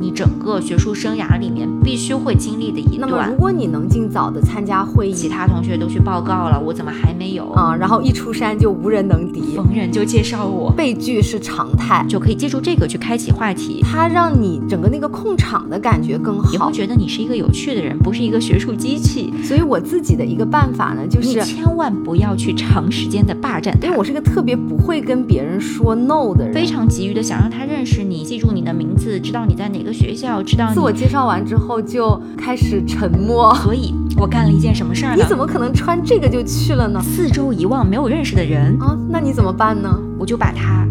你整个学术生涯里面必须会经历的一那么，段如。果你能尽早的参加会议其他同学都去报告了，我怎么还没有？啊、然后一出山就无人能敌，逢人就介绍我，被拒是常态，就可以借助这个去开启话题。它让你整个那个控场的感觉更好也会。觉得你是一个有趣的人，不是一个学术机器。所以我自己的一个办法呢，就你是千万不要去长时间的霸占他因为。我是个特别不会跟别人说 no 的人，非常急于的想让他认识你，记住你的名字，知道你在哪个学校，知道你自我介绍完之后就开始沉默。所以我干了一件什么事儿呢？你怎么可能穿这个就去了呢？四周一望没有认识的人，啊，那你怎么办呢？我就把它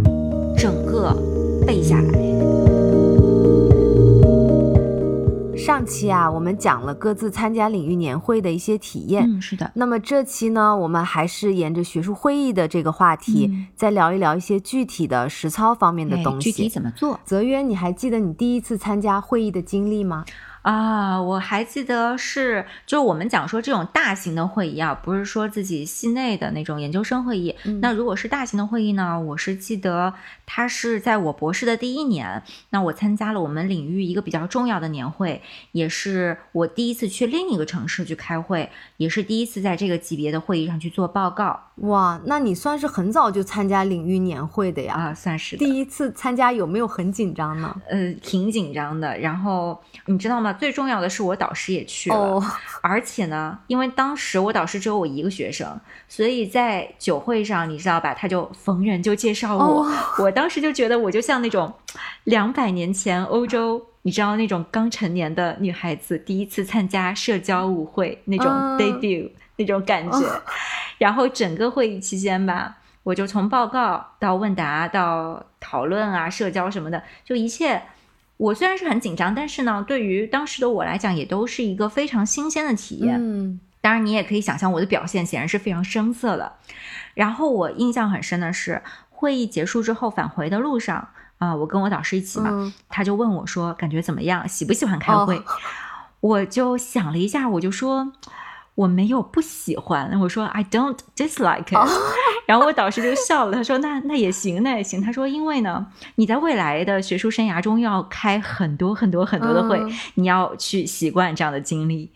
整个背下来。上期啊，我们讲了各自参加领域年会的一些体验。嗯，是的，那么这期呢，我们还是沿着学术会议的这个话题，嗯再聊一聊一些具体的实操方面的哎东西。具体怎么做泽渊，你还记得你第一次参加会议的经历吗？啊？我还记得是，就我们讲说这种大型的会议啊，不是说自己系内的那种研究生会议。嗯那如果是大型的会议呢，我是记得它是在我博士的第一年，那我参加了我们领域一个比较重要的年会，也是我第一次去另一个城市去开会，也是第一次在这个级别的会议上去做报告哇，那你算是很早就参加领域年会的呀。啊，算是。第一次参加有没有很紧张呢？呃，挺紧张的。然后你知道吗？最重要的是我导师也去了，哦，而且呢，因为当时我导师只有我一个学生，所以在酒会上，你知道吧，他就逢人就介绍我。哦我当时就觉得我就像那种两百年前欧洲。你知道那种刚成年的女孩子第一次参加社交舞会那种嗯 debut、那种感觉，哦 然后整个会议期间吧，我就从报告到问答到讨论啊、社交什么的，就一切。我虽然是很紧张，但是呢，对于当时的我来讲，也都是一个非常新鲜的体验。嗯当然，你也可以想象我的表现显然是非常生涩的。然后我印象很深的是，会议结束之后返回的路上，啊、我跟我导师一起嘛，嗯他就问我说：“感觉怎么样？喜不喜欢开会？”哦我就想了一下，我就说。我没有不喜欢，我说 I don't dislike it，哦然后我导师就笑了，他说那那也行，那也行。他说因为呢，你在未来的学术生涯中要开很多很多很多的会，嗯你要去习惯这样的经历。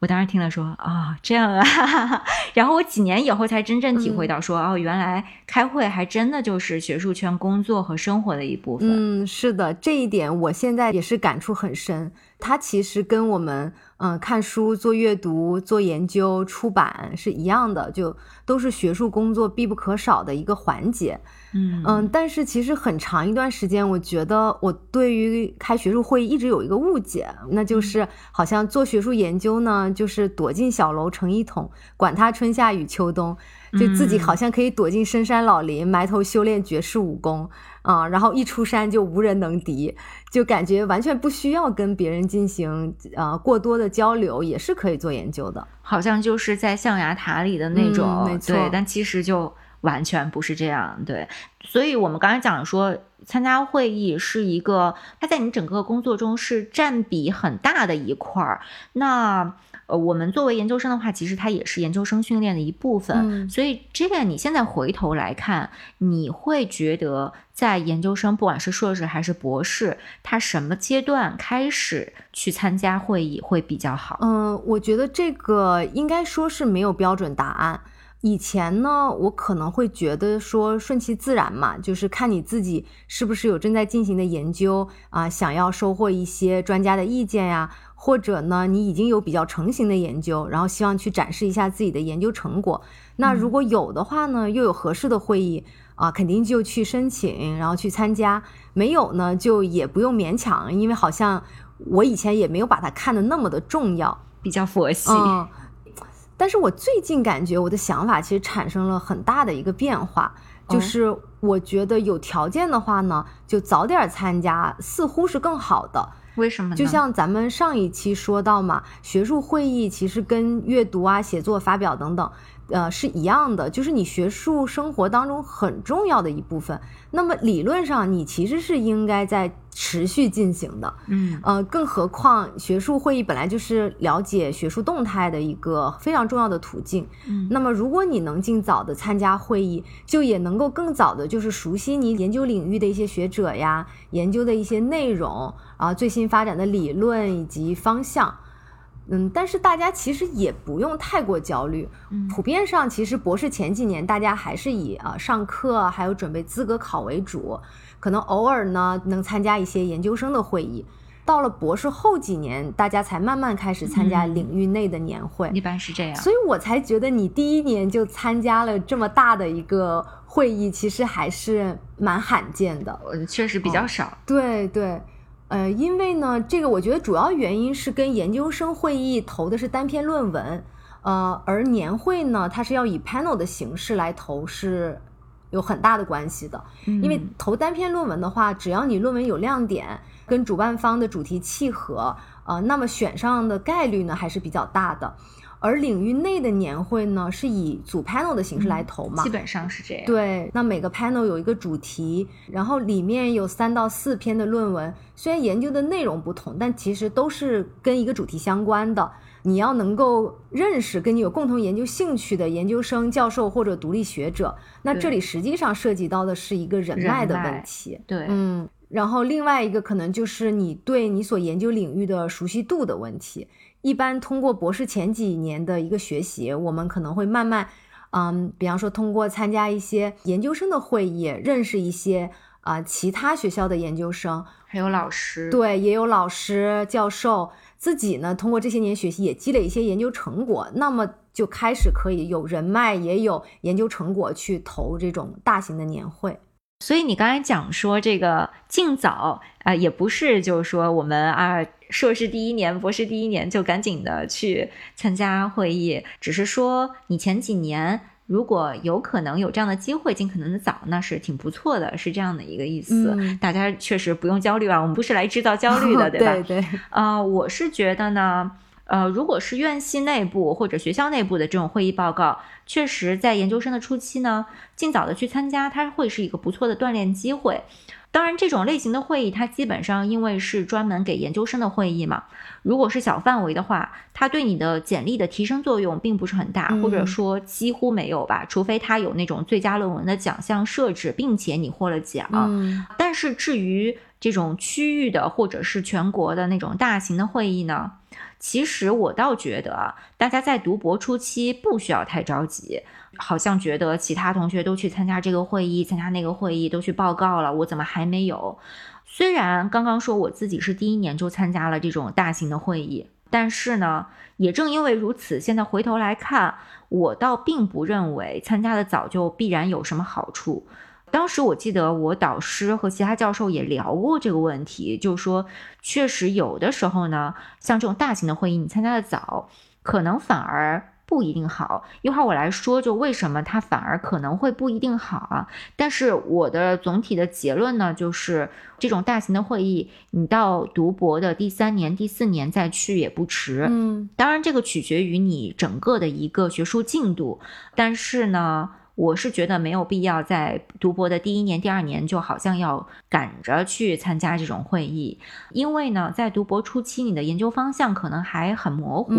我当时听了说啊、这样啊，然后我几年以后才真正体会到说、哦，原来开会还真的就是学术圈工作和生活的一部分。嗯，是的，这一点我现在也是感触很深。它其实跟我们嗯、呃看书、做阅读、做研究、出版是一样的，就都是学术工作必不可少的一个环节。嗯。嗯，但是其实很长一段时间，我觉得我对于开学术会议一直有一个误解，那就是好像做学术研究呢，就是躲进小楼成一统，管他春夏与秋冬，就自己嗯。好像可以躲进深山老林，埋头修炼绝世武功啊、然后一出山就无人能敌，就感觉完全不需要跟别人进行呃过多的交流，也是可以做研究的。好像就是在象牙塔里的那种，嗯没错对，但其实就完全不是这样，对。所以我们刚才讲说，参加会议是一个，它在你整个工作中是占比很大的一块儿。那呃，我们作为研究生的话，其实它也是研究生训练的一部分。嗯所以这个你现在回头来看，你会觉得在研究生，不管是硕士还是博士，他什么阶段开始去参加会议会比较好？嗯，我觉得这个应该说是没有标准答案。以前呢，我可能会觉得说顺其自然嘛，就是看你自己是不是有正在进行的研究啊、想要收获一些专家的意见呀，或者呢，你已经有比较成型的研究，然后希望去展示一下自己的研究成果。那如果有的话呢，又有合适的会议啊，肯定就去申请，然后去参加；没有呢，就也不用勉强，因为好像我以前也没有把它看得那么的重要。比较佛系。嗯，但是我最近感觉我的想法其实产生了很大的一个变化，就哦是我觉得有条件的话呢，就早点参加，似乎是更好的。为什么呢？就像咱们上一期说到嘛，学术会议其实跟阅读啊、写作、发表等等，呃，是一样的，就是你学术生活当中很重要的一部分。那么理论上，你其实是应该在持续进行的。嗯呃，更何况学术会议本来就是了解学术动态的一个非常重要的途径。嗯那么如果你能尽早的参加会议，就也能够更早的就是熟悉你研究领域的一些学者呀，研究的一些内容啊，最新发展的理论以及方向。嗯，但是大家其实也不用太过焦虑。嗯，普遍上其实博士前几年大家还是以啊上课还有准备资格考为主，可能偶尔呢能参加一些研究生的会议。到了博士后几年，大家才慢慢开始参加领域内的年会，一般是这样。所以我才觉得你第一年就参加了这么大的一个会议，其实还是蛮罕见的。呃，确实比较少。对对，呃，因为呢，这个我觉得主要原因是跟研究生会议投的是单篇论文，呃，而年会呢，它是要以 panel 的形式来投，是有很大的关系的。因为投单篇论文的话，只要你论文有亮点。跟主办方的主题契合，呃，那么选上的概率呢还是比较大的。而领域内的年会呢，是以组 panel 的形式来投嘛，基本上是这样。对，那每个 panel 有一个主题，然后里面有三到四篇的论文，虽然研究的内容不同，但其实都是跟一个主题相关的。你要能够认识跟你有共同研究兴趣的研究生、教授或者独立学者，那这里实际上涉及到的是一个人脉的问题。对，嗯。然后另外一个可能就是你对你所研究领域的熟悉度的问题。一般通过博士前几年的一个学习，我们可能会慢慢，嗯，比方说通过参加一些研究生的会议，认识一些啊其他学校的研究生，还有老师，对，也有老师教授。自己呢，通过这些年学习，也积累一些研究成果，那么就开始可以有人脉，也有研究成果去投这种大型的年会。所以你刚才讲说这个尽早啊，也不是就是说我们啊硕士第一年、博士第一年就赶紧的去参加会议，只是说你前几年如果有可能有这样的机会，尽可能的早，那是挺不错的，是这样的一个意思。大家确实不用焦虑啊，我们不是来制造焦虑的，对吧？对 对。啊，我是觉得呢。呃，如果是院系内部或者学校内部的这种会议报告，确实在研究生的初期呢，尽早的去参加，它会是一个不错的锻炼机会。当然，这种类型的会议，它基本上因为是专门给研究生的会议嘛，如果是小范围的话，它对你的简历的提升作用并不是很大，或者说几乎没有吧，除非它有那种最佳论文的奖项设置，并且你获了奖。但是至于这种区域的或者是全国的那种大型的会议呢？其实我倒觉得，大家在读博初期不需要太着急，好像觉得其他同学都去参加这个会议、参加那个会议，都去报告了，我怎么还没有？虽然刚刚说我自己是第一年就参加了这种大型的会议，但是呢，也正因为如此，现在回头来看，我倒并不认为参加的早就必然有什么好处。当时我记得我导师和其他教授也聊过这个问题，就是说，确实有的时候呢，像这种大型的会议，你参加的早，可能反而不一定好。一会儿我来说，就为什么它反而可能会不一定好啊？但是我的总体的结论呢，就是这种大型的会议，你到读博的第三年、第四年再去也不迟。嗯，当然这个取决于你整个的一个学术进度，但是呢。我是觉得没有必要在读博的第一年、第二年就好像要赶着去参加这种会议，因为呢，在读博初期，你的研究方向可能还很模糊。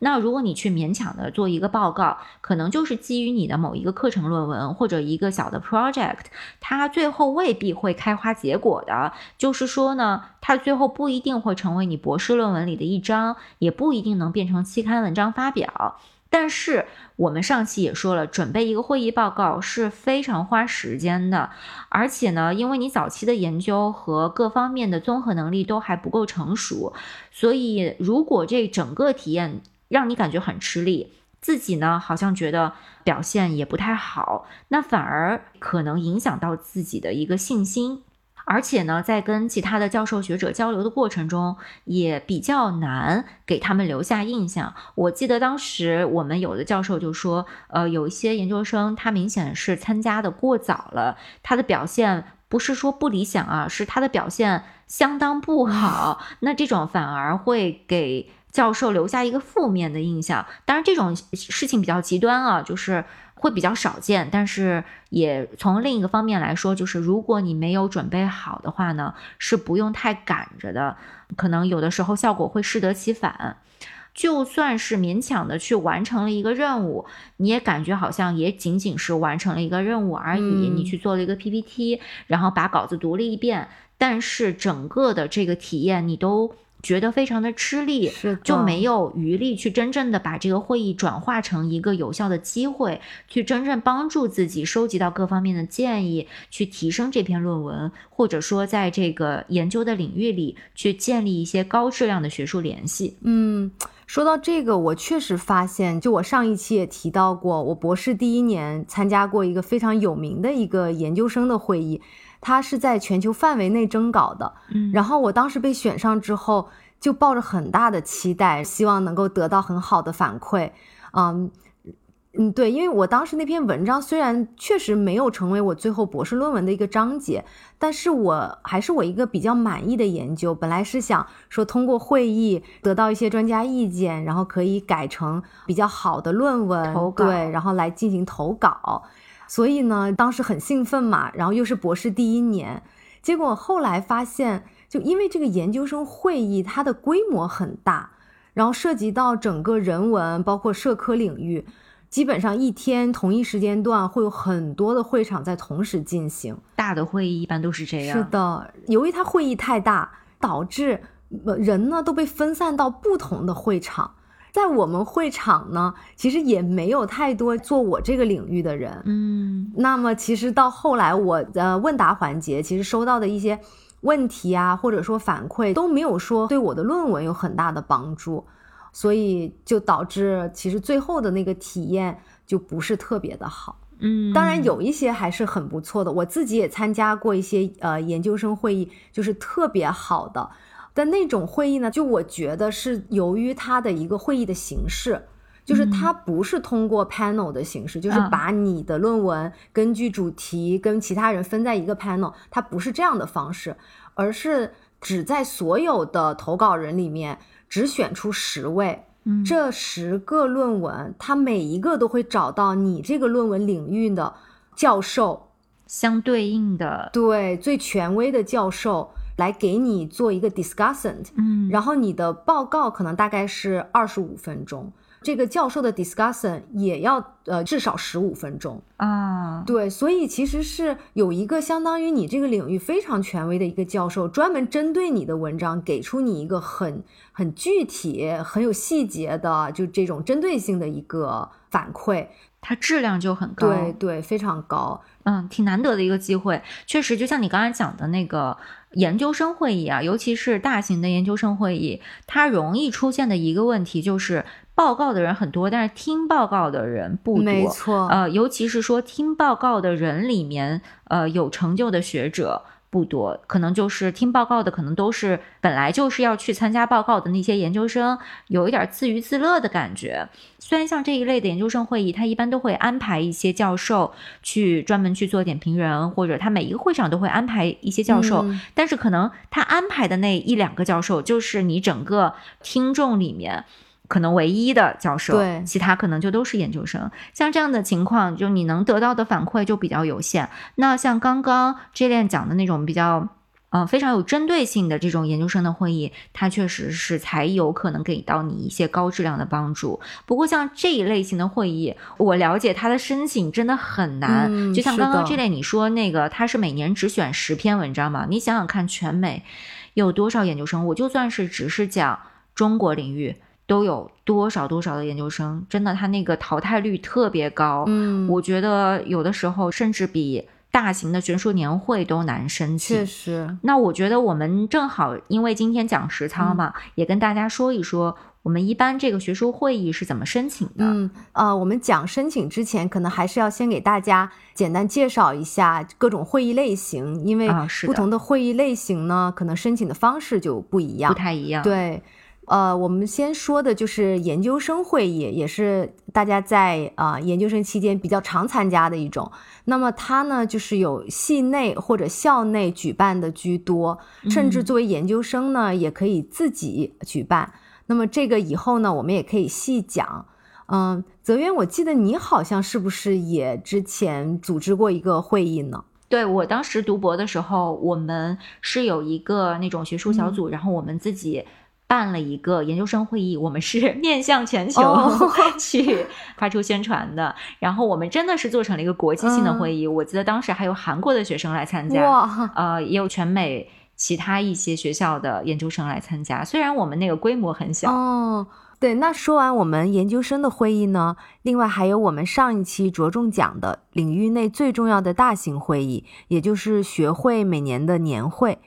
那如果你去勉强的做一个报告，可能就是基于你的某一个课程论文或者一个小的 project，它最后未必会开花结果的。就是说呢，它最后不一定会成为你博士论文里的一章，也不一定能变成期刊文章发表。但是我们上期也说了，准备一个会议报告是非常花时间的，而且呢，因为你早期的研究和各方面的综合能力都还不够成熟，所以如果这整个体验让你感觉很吃力，自己呢好像觉得表现也不太好，那反而可能影响到自己的一个信心。而且呢，在跟其他的教授学者交流的过程中，也比较难给他们留下印象。我记得当时我们有的教授就说，呃，有一些研究生他明显是参加的过早了，他的表现不是说不理想啊，是他的表现相当不好。那这种反而会给教授留下一个负面的印象。当然，这种事情比较极端啊，就是。会比较少见，但是也从另一个方面来说，就是如果你没有准备好的话呢，是不用太赶着的，可能有的时候效果会适得其反。就算是勉强的去完成了一个任务，你也感觉好像也仅仅是完成了一个任务而已。你去做了一个 PPT，然后把稿子读了一遍，但是整个的这个体验你都。觉得非常的吃力，就没有余力去真正的把这个会议转化成一个有效的机会，去真正帮助自己收集到各方面的建议，去提升这篇论文，或者说在这个研究的领域里去建立一些高质量的学术联系。嗯，说到这个，我确实发现，就我上一期也提到过，我博士第一年参加过一个非常有名的一个研究生的会议。他是在全球范围内征稿的，嗯，然后我当时被选上之后，就抱着很大的期待，希望能够得到很好的反馈，嗯，嗯，对，因为我当时那篇文章虽然确实没有成为我最后博士论文的一个章节，但是我还是我一个比较满意的研究。本来是想说通过会议得到一些专家意见，然后可以改成比较好的论文，对，然后来进行投稿。所以呢，当时很兴奋嘛，然后又是博士第一年，结果后来发现，就因为这个研究生会议它的规模很大，然后涉及到整个人文，包括社科领域，基本上一天同一时间段会有很多的会场在同时进行。大的会议一般都是这样。是的，由于它会议太大，导致人呢都被分散到不同的会场。在我们会场呢，其实也没有太多做我这个领域的人，嗯，那么其实到后来我的问答环节，其实收到的一些问题啊，或者说反馈都没有说对我的论文有很大的帮助，所以就导致其实最后的那个体验就不是特别的好，嗯，当然有一些还是很不错的，我自己也参加过一些呃研究生会议，就是特别好的。的那种会议呢，就我觉得是由于它的一个会议的形式，就是它不是通过 panel 的形式，就是把你的论文根据主题跟其他人分在一个 panel，它不是这样的方式，而是只在所有的投稿人里面只选出十位，这十个论文，它每一个都会找到你这个论文领域的教授相对应的，对最权威的教授。来给你做一个 discussant，嗯，然后你的报告可能大概是二十五分钟，这个教授的 discussion 也要呃至少十五分钟啊，对，所以其实是有一个相当于你这个领域非常权威的一个教授，专门针对你的文章给出你一个很很具体、很有细节的就这种针对性的一个反馈。它质量就很高，对对，非常高，嗯，挺难得的一个机会。确实，就像你刚才讲的那个研究生会议啊，尤其是大型的研究生会议，它容易出现的一个问题就是报告的人很多，但是听报告的人不多。没错，呃，尤其是说听报告的人里面，呃，有成就的学者。不多，可能就是听报告的，可能都是本来就是要去参加报告的那些研究生，有一点自娱自乐的感觉。虽然像这一类的研究生会议，他一般都会安排一些教授去专门去做点评人，或者他每一个会场都会安排一些教授，但是可能他安排的那一两个教授，就是你整个听众里面。可能唯一的教授，对，其他可能就都是研究生。像这样的情况，就你能得到的反馈就比较有限。那像刚刚 J 链讲的那种比较，嗯，非常有针对性的这种研究生的会议，它确实是才有可能给到你一些高质量的帮助。不过像这一类型的会议，我了解它的申请真的很难。就像刚刚 J 链你说那个，他是每年只选十篇文章嘛？你想想看，全美有多少研究生？我就算是只是讲中国领域。都有多少多少的研究生，真的，他那个淘汰率特别高。嗯，我觉得有的时候甚至比大型的学术年会都难申请。确实，那我觉得我们正好，因为今天讲实操嘛，也跟大家说一说，我们一般这个学术会议是怎么申请的。嗯，呃，我们讲申请之前，可能还是要先给大家简单介绍一下各种会议类型，因为不同的会议类型呢，可能申请的方式就不一样，不太一样。对。呃，我们先说的就是研究生会议，也是大家在啊研究生期间比较常参加的一种。那么它呢，就是有系内或者校内举办的居多，甚至作为研究生呢，也可以自己举办。那么这个以后呢，我们也可以细讲。嗯，泽渊，我记得你好像是不是也之前组织过一个会议呢？对我当时读博的时候，我们是有一个那种学术小组，然后我们自己。办了一个研究生会议，我们是 面向全球 去发出宣传的。然后我们真的是做成了一个国际性的会议，我记得当时还有韩国的学生来参加，呃，也有全美其他一些学校的研究生来参加。虽然我们那个规模很小。哦，对。那说完我们研究生的会议呢，另外还有我们上一期着重讲的领域内最重要的大型会议，也就是学会每年的年会。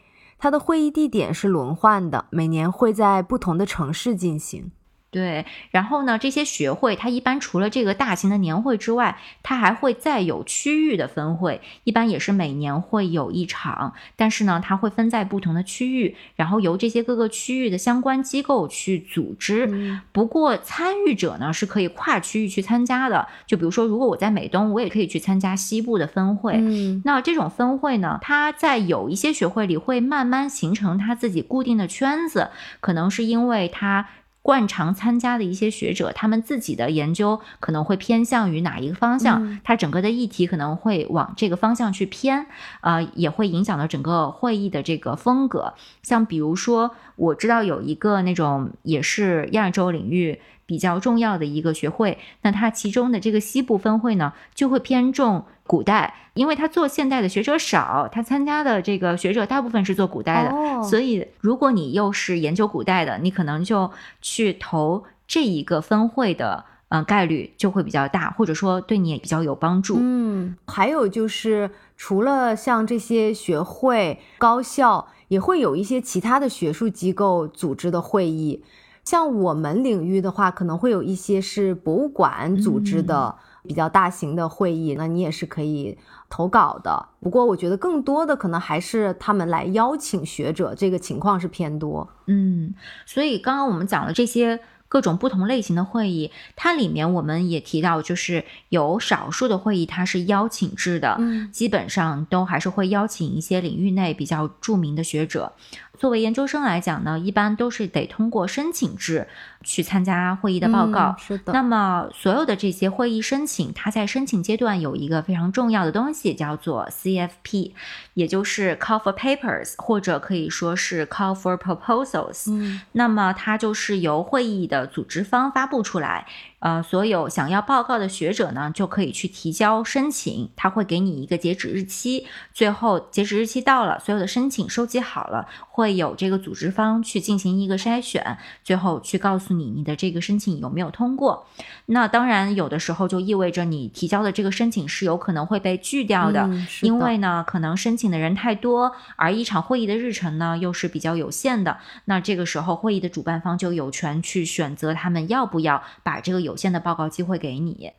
它的会议地点是轮换的，每年会在不同的城市进行。对，然后呢，这些学会它一般除了这个大型的年会之外，它还会再有区域的分会，一般也是每年会有一场，但是呢，它会分在不同的区域，然后由这些各个区域的相关机构去组织。不过参与者呢是可以跨区域去参加的，就比如说，如果我在美东，我也可以去参加西部的分会。那这种分会呢，它在有一些学会里会慢慢形成它自己固定的圈子，可能是因为它。惯常参加的一些学者，他们自己的研究可能会偏向于哪一个方向？他整个的议题可能会往这个方向去偏，呃，也会影响到整个会议的这个风格。像比如说，我知道有一个那种也是亚洲领域。比较重要的一个学会，那它其中的这个西部分会呢，就会偏重古代，因为他做现代的学者少，他参加的这个学者大部分是做古代的，所以如果你又是研究古代的，你可能就去投这一个分会的，嗯，概率就会比较大，或者说对你也比较有帮助。嗯，还有就是除了像这些学会、高校，也会有一些其他的学术机构组织的会议。像我们领域的话，可能会有一些是博物馆组织的比较大型的会议，那你也是可以投稿的。不过我觉得更多的可能还是他们来邀请学者，这个情况是偏多。嗯，所以刚刚我们讲了这些各种不同类型的会议，它里面我们也提到，就是有少数的会议它是邀请制的，基本上都还是会邀请一些领域内比较著名的学者。作为研究生来讲呢，一般都是得通过申请制去参加会议的报告。是的。那么所有的这些会议申请，它在申请阶段有一个非常重要的东西，叫做 CFP，也就是 Call for Papers，或者可以说是 Call for Proposals。嗯。那么它就是由会议的组织方发布出来。呃，所有想要报告的学者呢，就可以去提交申请，他会给你一个截止日期。最后截止日期到了，所有的申请收集好了，会有这个组织方去进行一个筛选，最后去告诉你你的这个申请有没有通过。那当然，有的时候就意味着你提交的这个申请是有可能会被拒掉的，因为呢，可能申请的人太多，而一场会议的日程呢又是比较有限的。那这个时候，会议的主办方就有权去选择他们要不要把这个有有限的报告机会给你，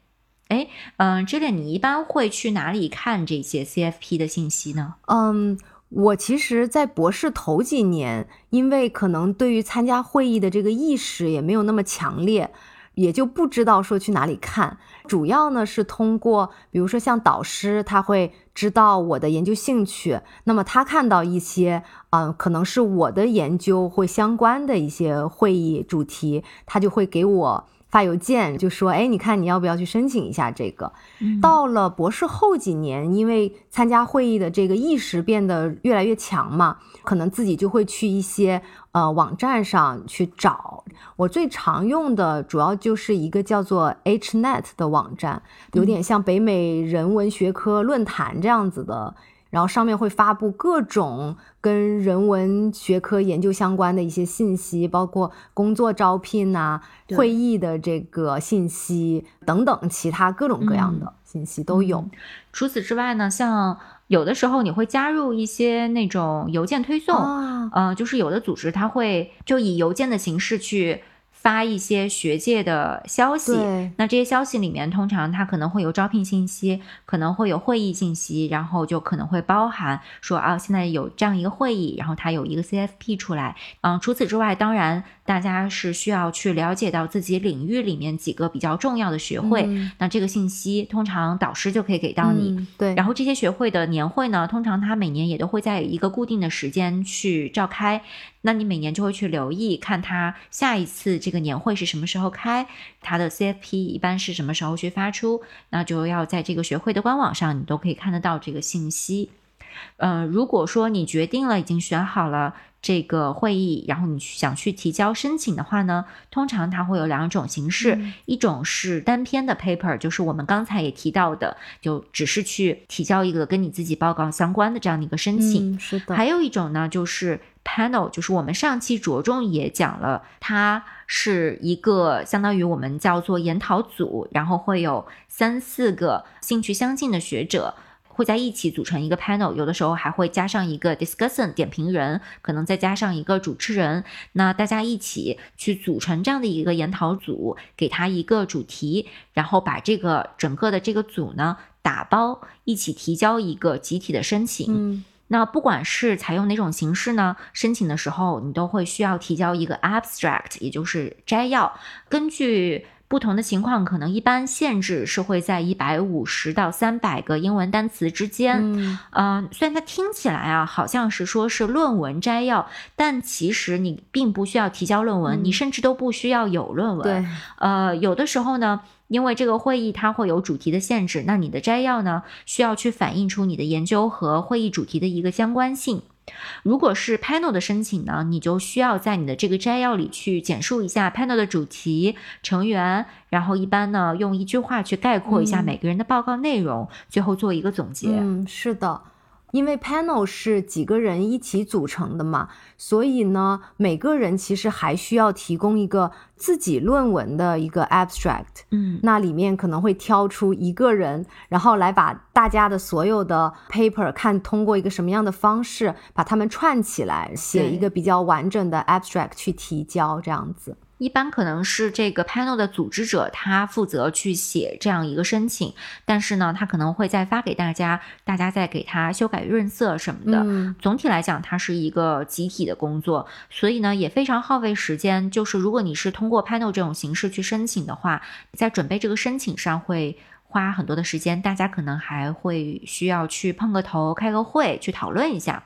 哎，嗯，这里你一般会去哪里看这些 CFP 的信息呢？嗯，我其实，在博士头几年，因为可能对于参加会议的这个意识也没有那么强烈，也就不知道说去哪里看。主要呢是通过，比如说像导师，他会知道我的研究兴趣，那么他看到一些，嗯，可能是我的研究会相关的一些会议主题，他就会给我。发邮件就说，哎，你看你要不要去申请一下这个？到了博士后几年，因为参加会议的这个意识变得越来越强嘛，可能自己就会去一些呃网站上去找。我最常用的主要就是一个叫做 HNet 的网站，有点像北美人文学科论坛这样子的。然后上面会发布各种跟人文学科研究相关的一些信息，包括工作招聘呐、会议的这个信息等等，其他各种各样的信息都有。除此之外呢，像有的时候你会加入一些那种邮件推送，嗯，就是有的组织它会就以邮件的形式去。发一些学界的消息，那这些消息里面通常它可能会有招聘信息，可能会有会议信息，然后就可能会包含说啊，现在有这样一个会议，然后它有一个 CFP 出来。嗯，除此之外，当然大家是需要去了解到自己领域里面几个比较重要的学会，那这个信息通常导师就可以给到你。对，然后这些学会的年会呢，通常它每年也都会在一个固定的时间去召开。那你每年就会去留意，看他下一次这个年会是什么时候开，他的 CFP 一般是什么时候去发出，那就要在这个学会的官网上，你都可以看得到这个信息。呃，如果说你决定了，已经选好了。这个会议，然后你想去提交申请的话呢，通常它会有两种形式，一种是单篇的 paper，就是我们刚才也提到的，就只是去提交一个跟你自己报告相关的这样的一个申请。是的。还有一种呢，就是 panel，就是我们上期着重也讲了，它是一个相当于我们叫做研讨组，然后会有三四个兴趣相近的学者。会在一起组成一个 panel，有的时候还会加上一个 discussion 点评人，可能再加上一个主持人，那大家一起去组成这样的一个研讨组，给他一个主题，然后把这个整个的这个组呢打包，一起提交一个集体的申请。那不管是采用哪种形式呢，申请的时候你都会需要提交一个 abstract，也就是摘要，根据。不同的情况可能一般限制是会在一百五十到三百个英文单词之间。嗯，呃，虽然它听起来啊好像是说是论文摘要，但其实你并不需要提交论文，你甚至都不需要有论文。对，呃，有的时候呢，因为这个会议它会有主题的限制，那你的摘要呢需要去反映出你的研究和会议主题的一个相关性。如果是 panel 的申请呢，你就需要在你的这个摘要里去简述一下 panel 的主题、成员，然后一般呢用一句话去概括一下每个人的报告内容，最后做一个总结。嗯，是的。因为 panel 是几个人一起组成的嘛，所以呢，每个人其实还需要提供一个自己论文的一个 abstract。嗯，那里面可能会挑出一个人，然后来把大家的所有的 paper 看通过一个什么样的方式把它们串起来，写一个比较完整的 abstract 去提交，这样子。一般可能是这个 panel 的组织者，他负责去写这样一个申请，但是呢，他可能会再发给大家，大家再给他修改润色什么的。总体来讲，它是一个集体的工作，所以呢，也非常耗费时间。就是如果你是通过 panel 这种形式去申请的话，在准备这个申请上会。花很多的时间，大家可能还会需要去碰个头、开个会去讨论一下。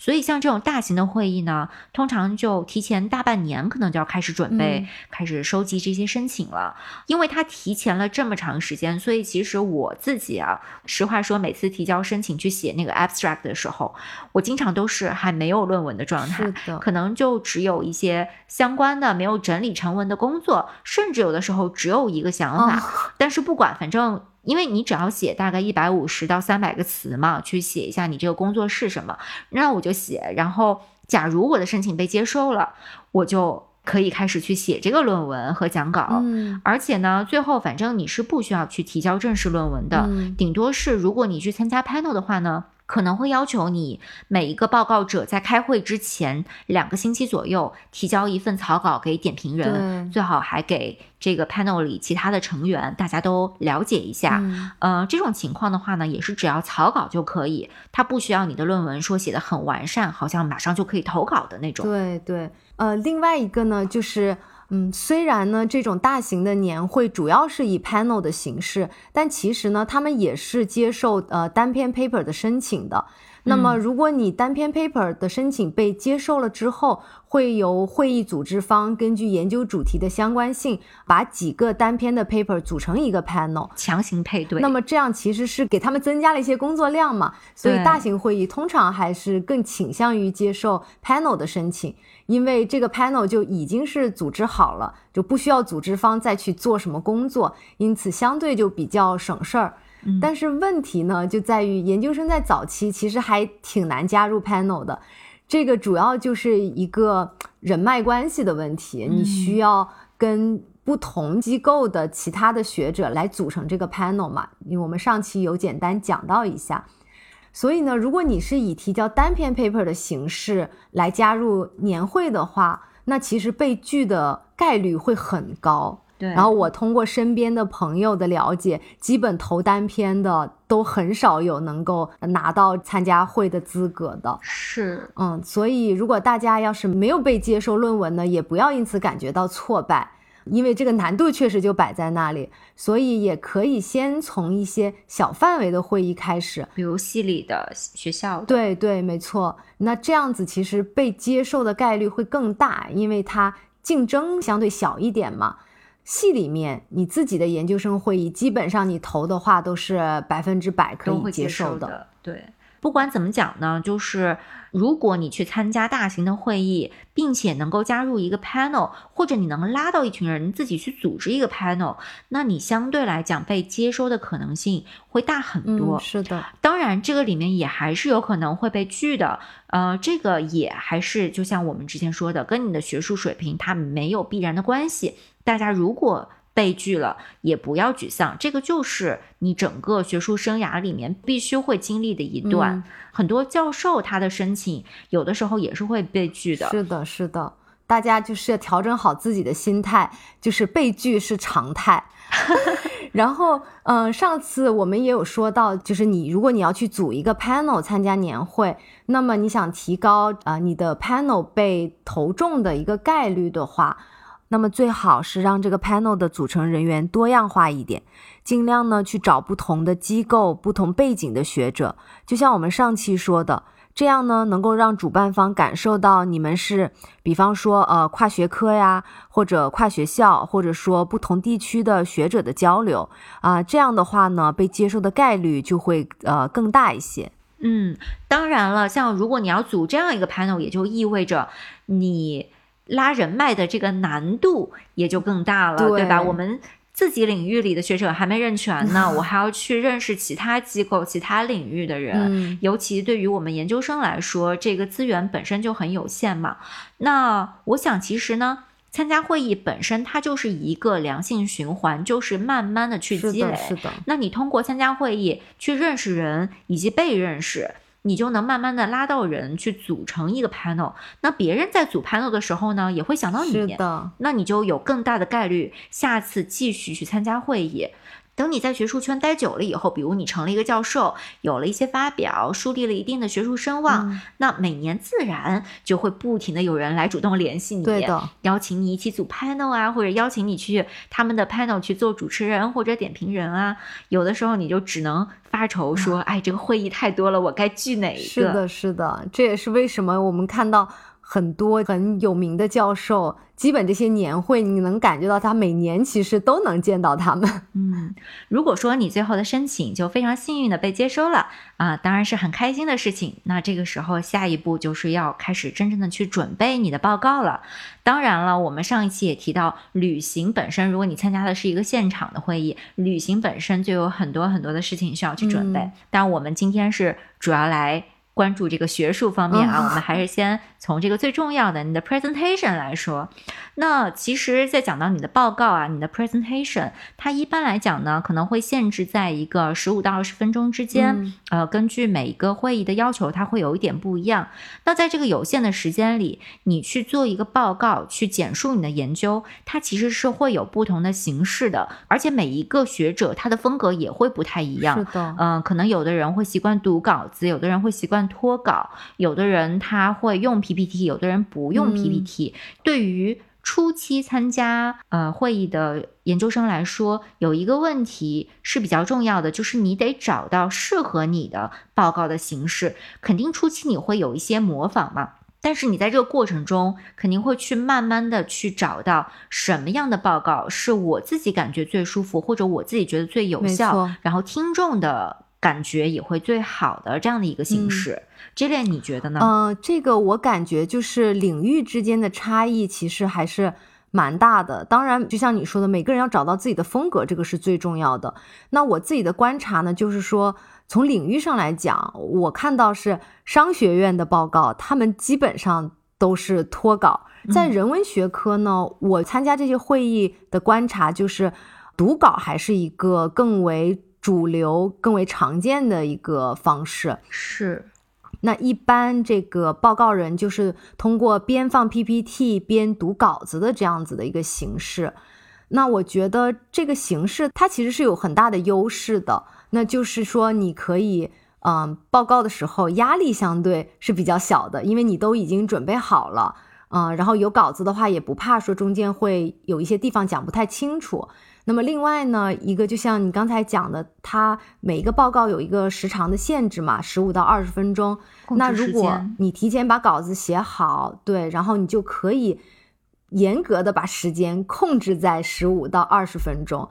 所以像这种大型的会议呢，通常就提前大半年可能就要开始准备，开始收集这些申请了。因为它提前了这么长时间，所以其实我自己啊，实话说，每次提交申请去写那个 abstract 的时候，我经常都是还没有论文的状态，可能就只有一些相关的没有整理成文的工作，甚至有的时候只有一个想法。但是不管，反正。因为你只要写大概一百五十到三百个词嘛，去写一下你这个工作是什么，那我就写。然后，假如我的申请被接受了，我就可以开始去写这个论文和讲稿。嗯，而且呢，最后反正你是不需要去提交正式论文的，顶多是如果你去参加 panel 的话呢。可能会要求你每一个报告者在开会之前两个星期左右提交一份草稿给点评人，最好还给这个 panel 里其他的成员，大家都了解一下。呃，这种情况的话呢，也是只要草稿就可以，它不需要你的论文说写的很完善，好像马上就可以投稿的那种。对对，呃，另外一个呢就是。嗯，虽然呢，这种大型的年会主要是以 panel 的形式，但其实呢，他们也是接受呃单篇 paper 的申请的。那么，如果你单篇 paper 的申请被接受了之后，会由会议组织方根据研究主题的相关性，把几个单篇的 paper 组成一个 panel，强行配对。那么这样其实是给他们增加了一些工作量嘛？所以大型会议通常还是更倾向于接受 panel 的申请。因为这个 panel 就已经是组织好了，就不需要组织方再去做什么工作，因此相对就比较省事儿。但是问题呢，就在于研究生在早期其实还挺难加入 panel 的，这个主要就是一个人脉关系的问题，你需要跟不同机构的其他的学者来组成这个 panel 嘛？因为我们上期有简单讲到一下。所以呢，如果你是以提交单篇 paper 的形式来加入年会的话，那其实被拒的概率会很高。对。然后我通过身边的朋友的了解，基本投单篇的都很少有能够拿到参加会的资格的。是。嗯，所以如果大家要是没有被接受论文呢，也不要因此感觉到挫败。因为这个难度确实就摆在那里，所以也可以先从一些小范围的会议开始，比如系里的学校。对对，没错。那这样子其实被接受的概率会更大，因为它竞争相对小一点嘛。系里面你自己的研究生会议，基本上你投的话都是百分之百可以接受的。对。不管怎么讲呢，就是如果你去参加大型的会议，并且能够加入一个 panel，或者你能拉到一群人自己去组织一个 panel，那你相对来讲被接收的可能性会大很多。是的，当然这个里面也还是有可能会被拒的。呃，这个也还是就像我们之前说的，跟你的学术水平它没有必然的关系。大家如果被拒了，也不要沮丧，这个就是你整个学术生涯里面必须会经历的一段。很多教授他的申请有的时候也是会被拒的。是的，是的，大家就是要调整好自己的心态，就是被拒是常态。然后，嗯，上次我们也有说到，就是你如果你要去组一个 panel 参加年会，那么你想提高啊你的 panel 被投中的一个概率的话。那么最好是让这个 panel 的组成人员多样化一点，尽量呢去找不同的机构、不同背景的学者。就像我们上期说的，这样呢能够让主办方感受到你们是，比方说呃跨学科呀，或者跨学校，或者说不同地区的学者的交流啊。这样的话呢，被接受的概率就会呃更大一些。嗯，当然了，像如果你要组这样一个 panel，也就意味着你。拉人脉的这个难度也就更大了，对吧？我们自己领域里的学者还没认全呢，我还要去认识其他机构、其他领域的人。尤其对于我们研究生来说，这个资源本身就很有限嘛。那我想，其实呢，参加会议本身它就是一个良性循环，就是慢慢的去积累。是的。那你通过参加会议去认识人，以及被认识。你就能慢慢的拉到人去组成一个 panel，那别人在组 panel 的时候呢，也会想到你，是的，那你就有更大的概率下次继续去参加会议。等你在学术圈待久了以后，比如你成了一个教授，有了一些发表，树立了一定的学术声望，那每年自然就会不停的有人来主动联系你，对的，邀请你一起组 panel 啊，或者邀请你去他们的 panel 去做主持人或者点评人啊。有的时候你就只能发愁说，哎，这个会议太多了，我该聚哪一个？是的，是的，这也是为什么我们看到。很多很有名的教授，基本这些年会，你能感觉到他每年其实都能见到他们。嗯，如果说你最后的申请就非常幸运的被接收了啊，当然是很开心的事情。那这个时候下一步就是要开始真正的去准备你的报告了。当然了，我们上一期也提到，旅行本身，如果你参加的是一个现场的会议，旅行本身就有很多很多的事情需要去准备。当然，我们今天是主要来。关注这个学术方面啊，我们还是先从这个最重要的你的 presentation 来说。那其实，在讲到你的报告啊，你的 presentation，它一般来讲呢，可能会限制在一个十五到二十分钟之间。呃，根据每一个会议的要求，它会有一点不一样。那在这个有限的时间里，你去做一个报告，去简述你的研究，它其实是会有不同的形式的，而且每一个学者他的风格也会不太一样。是的，嗯，可能有的人会习惯读稿子，有的人会习惯。脱稿，有的人他会用 PPT，有的人不用 PPT。对于初期参加呃会议的研究生来说，有一个问题是比较重要的，就是你得找到适合你的报告的形式。肯定初期你会有一些模仿嘛，但是你在这个过程中肯定会去慢慢的去找到什么样的报告是我自己感觉最舒服，或者我自己觉得最有效，然后听众的。感觉也会最好的这样的一个形式，这点你觉得呢？嗯，这个我感觉就是领域之间的差异其实还是蛮大的。当然，就像你说的，每个人要找到自己的风格，这个是最重要的。那我自己的观察呢，就是说从领域上来讲，我看到是商学院的报告，他们基本上都是脱稿。在人文学科呢，我参加这些会议的观察就是读稿还是一个更为。主流更为常见的一个方式是，那一般这个报告人就是通过边放 PPT 边读稿子的这样子的一个形式。那我觉得这个形式它其实是有很大的优势的，那就是说你可以，嗯，报告的时候压力相对是比较小的，因为你都已经准备好了，嗯，然后有稿子的话也不怕说中间会有一些地方讲不太清楚。那么另外呢，一个就像你刚才讲的，它每一个报告有一个时长的限制嘛，十五到二十分钟。那如果你提前把稿子写好，对，然后你就可以严格的把时间控制在十五到二十分钟。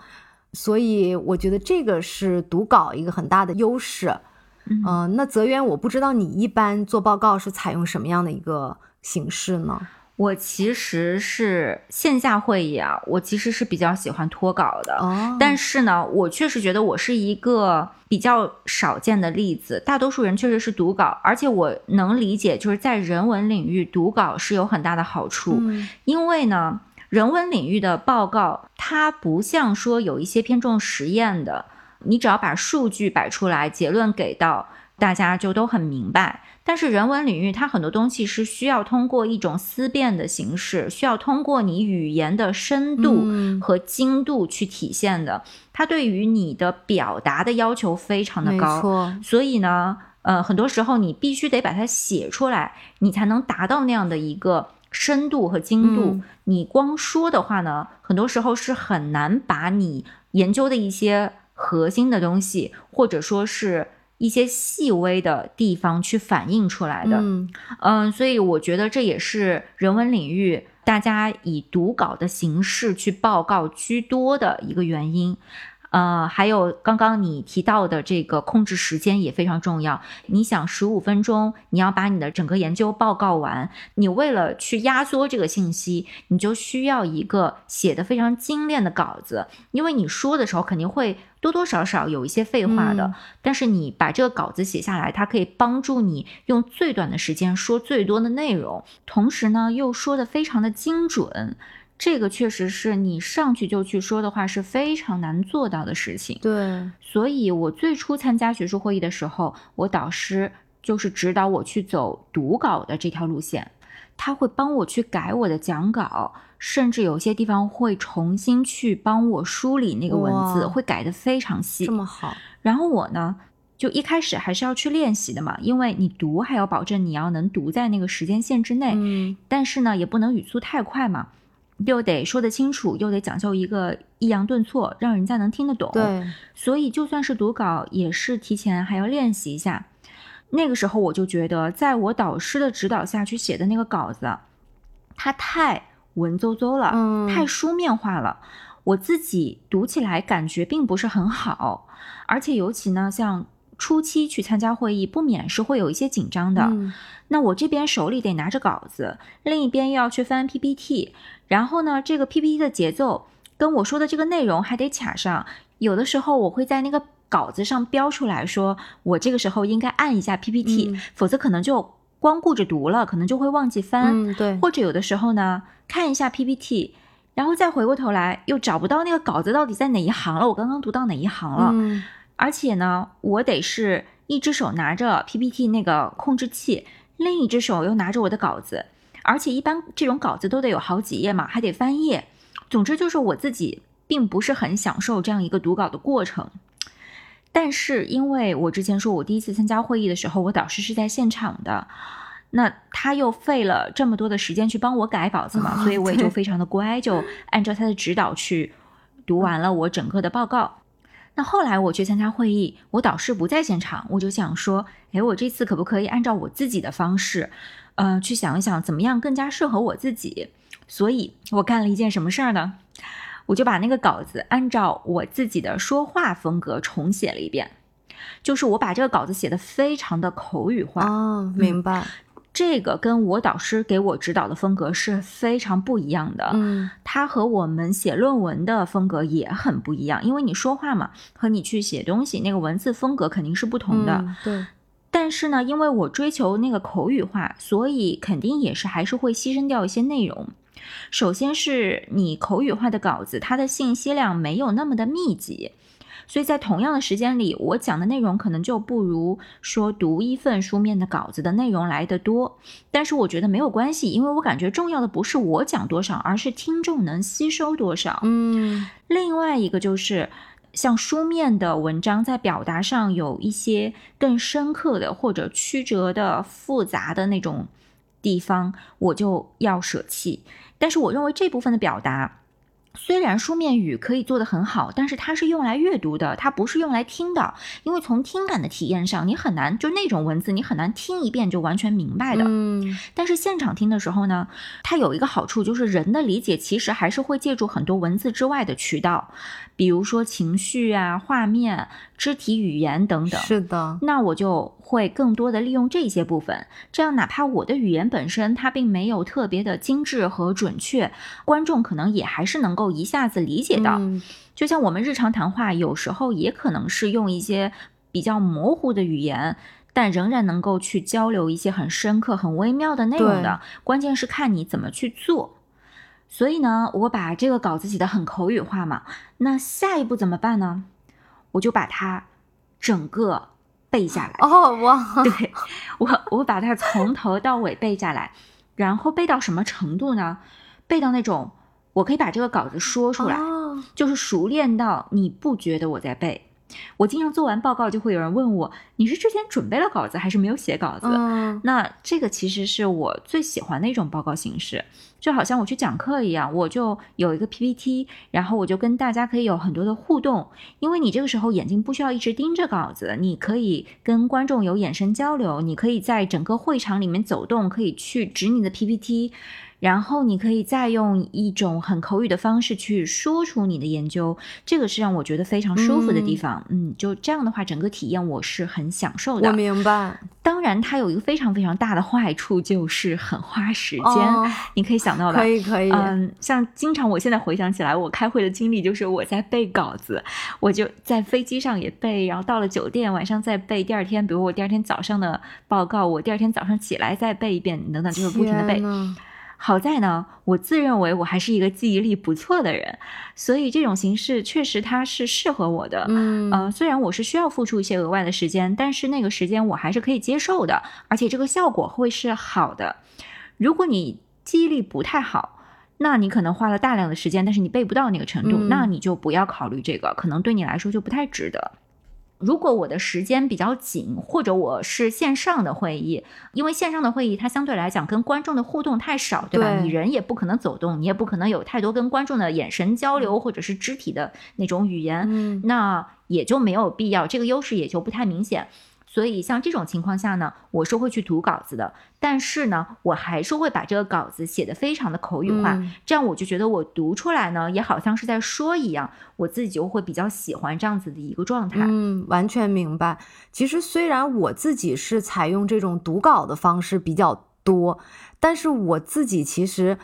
所以我觉得这个是读稿一个很大的优势。嗯，那泽源，我不知道你一般做报告是采用什么样的一个形式呢？我其实是线下会议啊，我其实是比较喜欢脱稿的。哦，但是呢，我确实觉得我是一个比较少见的例子，大多数人确实是读稿，而且我能理解，就是在人文领域读稿是有很大的好处，嗯因为呢，人文领域的报告它不像说有一些偏重实验的，你只要把数据摆出来，结论给到大家就都很明白。但是人文领域它很多东西是需要通过一种思辨的形式，需要通过你语言的深度嗯和精度去体现的。它对于你的表达的要求非常的高，所以呢，呃，很多时候你必须得把它写出来，你才能达到那样的一个深度和精度。嗯你光说的话呢，很多时候是很难把你研究的一些核心的东西，或者说是一些细微的地方去反映出来的。嗯嗯，所以我觉得这也是人文领域大家以读稿的形式去报告居多的一个原因。呃，还有刚刚你提到的这个控制时间也非常重要。你想，十五分钟你要把你的整个研究报告完，你为了去压缩这个信息，你就需要一个写的非常精炼的稿子，因为你说的时候肯定会多多少少有一些废话的。嗯但是你把这个稿子写下来，它可以帮助你用最短的时间说最多的内容，同时呢又说的非常的精准。这个确实是你上去就去说的话是非常难做到的事情。对，所以我最初参加学术会议的时候，我导师就是指导我去走读稿的这条路线，他会帮我去改我的讲稿，甚至有些地方会重新去帮我梳理那个文字，会改得非常细这。么好，然后我呢，就一开始还是要去练习的嘛，因为你读还要保证你要能读在那个时间线之内，嗯但是呢，也不能语速太快嘛，又得说得清楚，又得讲究一个抑扬顿挫，让人家能听得懂。，对，所以就算是读稿，也是提前还要练习一下。那个时候我就觉得，在我导师的指导下去写的那个稿子，它太文绉绉了，嗯太书面化了。我自己读起来感觉并不是很好，而且尤其呢，像初期去参加会议，不免是会有一些紧张的。嗯那我这边手里得拿着稿子，另一边又要去翻 PPT，然后呢，这个 PPT 的节奏跟我说的这个内容还得卡上。有的时候我会在那个稿子上标出来说，我这个时候应该按一下 PPT，、嗯否则可能就光顾着读了，可能就会忘记翻。嗯，对，或者有的时候呢，看一下 PPT，然后再回过头来又找不到那个稿子到底在哪一行了，我刚刚读到哪一行了。嗯而且呢，我得是一只手拿着 PPT 那个控制器，另一只手又拿着我的稿子，而且一般这种稿子都得有好几页嘛，还得翻页。总之就是我自己并不是很享受这样一个读稿的过程。但是因为我之前说我第一次参加会议的时候，我导师是在现场的，那他又费了这么多的时间去帮我改稿子嘛，哦所以我也就非常的乖，就按照他的指导去读完了我整个的报告。那后来我去参加会议，我导师不在现场，我就想说，诶，我这次可不可以按照我自己的方式，呃，去想一想怎么样更加适合我自己？所以我干了一件什么事儿呢？我就把那个稿子按照我自己的说话风格重写了一遍，就是我把这个稿子写的非常的口语化，哦，明白，这个跟我导师给我指导的风格是非常不一样的。嗯它和我们写论文的风格也很不一样，因为你说话嘛，和你去写东西那个文字风格肯定是不同的。嗯对，但是呢，因为我追求那个口语化，所以肯定也是还是会牺牲掉一些内容。首先是你口语化的稿子，它的信息量没有那么的密集，所以在同样的时间里，我讲的内容可能就不如说读一份书面的稿子的内容来得多。但是我觉得没有关系，因为我感觉重要的不是我讲多少，而是听众能吸收多少。嗯另外一个就是，像书面的文章在表达上有一些更深刻的或者曲折的、复杂的那种地方，我就要舍弃。但是我认为这部分的表达虽然书面语可以做得很好，但是它是用来阅读的，它不是用来听的。因为从听感的体验上，你很难就那种文字，你很难听一遍就完全明白的。嗯，但是现场听的时候呢，它有一个好处，就是人的理解其实还是会借助很多文字之外的渠道，比如说情绪啊、画面、肢体语言等等。是的，那我就会更多的利用这些部分，这样哪怕我的语言本身它并没有特别的精致和准确，观众可能也还是能够一下子理解到。嗯就像我们日常谈话，有时候也可能是用一些比较模糊的语言，但仍然能够去交流一些很深刻、很微妙的内容的。关键是看你怎么去做。所以呢，我把这个稿子写得很口语化嘛，那下一步怎么办呢？我就把它整个背下来。哦哇，对我，我把它从头到尾背下来，然后背到什么程度呢？背到那种我可以把这个稿子说出来，哦就是熟练到你不觉得我在背。我经常做完报告，就会有人问我，你是之前准备了稿子，还是没有写稿子？嗯那这个其实是我最喜欢的一种报告形式，就好像我去讲课一样，我就有一个 PPT，然后我就跟大家可以有很多的互动，因为你这个时候眼睛不需要一直盯着稿子，你可以跟观众有眼神交流，你可以在整个会场里面走动，可以去指你的 PPT。然后你可以再用一种很口语的方式去说出你的研究，这个是让我觉得非常舒服的地方。嗯就这样的话，整个体验我是很享受的。我明白，当然，它有一个非常非常大的坏处，就是很花时间。哦你可以想到吧？可以可以，嗯，像经常我现在回想起来，我开会的经历就是我在背稿子，我就在飞机上也背，然后到了酒店晚上再背，第二天，比如我第二天早上的报告，我第二天早上起来再背一遍，等等，就是不停的背好在呢，我自认为我还是一个记忆力不错的人，所以这种形式确实它是适合我的。嗯呃，虽然我是需要付出一些额外的时间，但是那个时间我还是可以接受的，而且这个效果会是好的。如果你记忆力不太好，那你可能花了大量的时间，但是你背不到那个程度，嗯那你就不要考虑这个，可能对你来说就不太值得。如果我的时间比较紧，或者我是线上的会议，因为线上的会议它相对来讲跟观众的互动太少，对吧？对你人也不可能走动，你也不可能有太多跟观众的眼神交流或者是肢体的那种语言，嗯那也就没有必要，这个优势也就不太明显。所以像这种情况下呢，我是会去读稿子的，但是呢，我还是会把这个稿子写得非常的口语化，嗯这样我就觉得我读出来呢，也好像是在说一样，我自己就会比较喜欢这样子的一个状态。嗯，完全明白。其实虽然我自己是采用这种读稿的方式比较多，但是我自己其实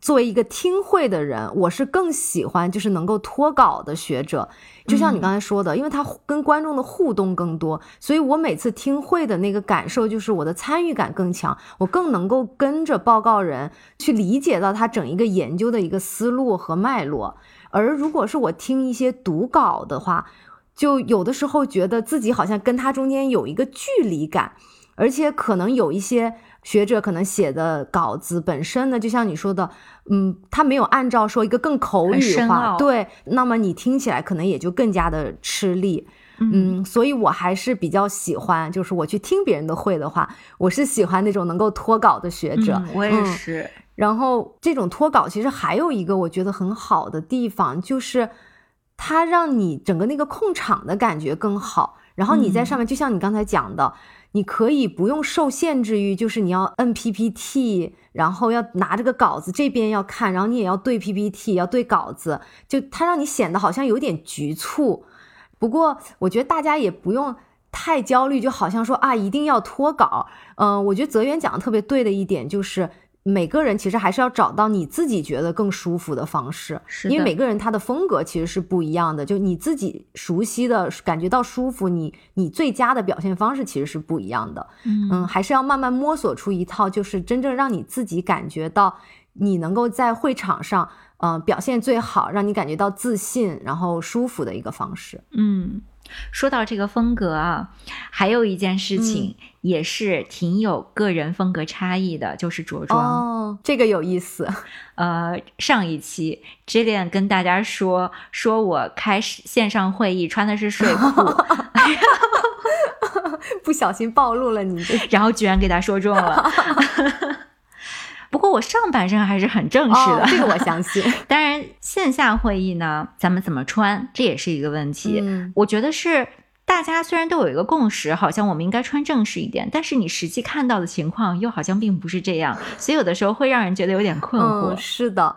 作为一个听会的人，我是更喜欢就是能够脱稿的学者。就像你刚才说的，因为他跟观众的互动更多，所以我每次听会的那个感受就是我的参与感更强，我更能够跟着报告人去理解到他整一个研究的一个思路和脉络。而如果是我听一些读稿的话，就有的时候觉得自己好像跟他中间有一个距离感，而且可能有一些学者可能写的稿子本身呢，就像你说的，嗯，他没有按照说一个更口语化，对，那么你听起来可能也就更加的吃力。嗯，所以我还是比较喜欢，就是我去听别人的会的话，我是喜欢那种能够脱稿的学者。嗯，我也嗯是。然后这种脱稿其实还有一个我觉得很好的地方，就是它让你整个那个控场的感觉更好。然后你在上面，就像你刚才讲的，你可以不用受限制于，就是你要摁 PPT，然后要拿这个稿子这边要看，然后你也要对 PPT，要对稿子，就它让你显得好像有点局促。不过我觉得大家也不用太焦虑，就好像说啊一定要脱稿。嗯、我觉得泽源讲的特别对的一点就是。每个人其实还是要找到你自己觉得更舒服的方式，因为每个人他的风格其实是不一样的。就你自己熟悉的感觉到舒服，你你最佳的表现方式其实是不一样的。嗯嗯，还是要慢慢摸索出一套，就是真正让你自己感觉到你能够在会场上，呃，表现最好，让你感觉到自信，然后舒服的一个方式。嗯，说到这个风格啊，还有一件事情也是挺有个人风格差异的，就是着装。哦，这个有意思。呃，上一期 Jillian 跟大家说，说我开线上会议穿的是睡裤 不小心暴露了你。然后居然给他说中了。不过我上半身还是很正式的，这个我相信。当然，线下会议呢，咱们怎么穿，这也是一个问题。嗯我觉得是大家虽然都有一个共识，好像我们应该穿正式一点，但是你实际看到的情况又好像并不是这样，所以有的时候会让人觉得有点困惑。嗯，是的。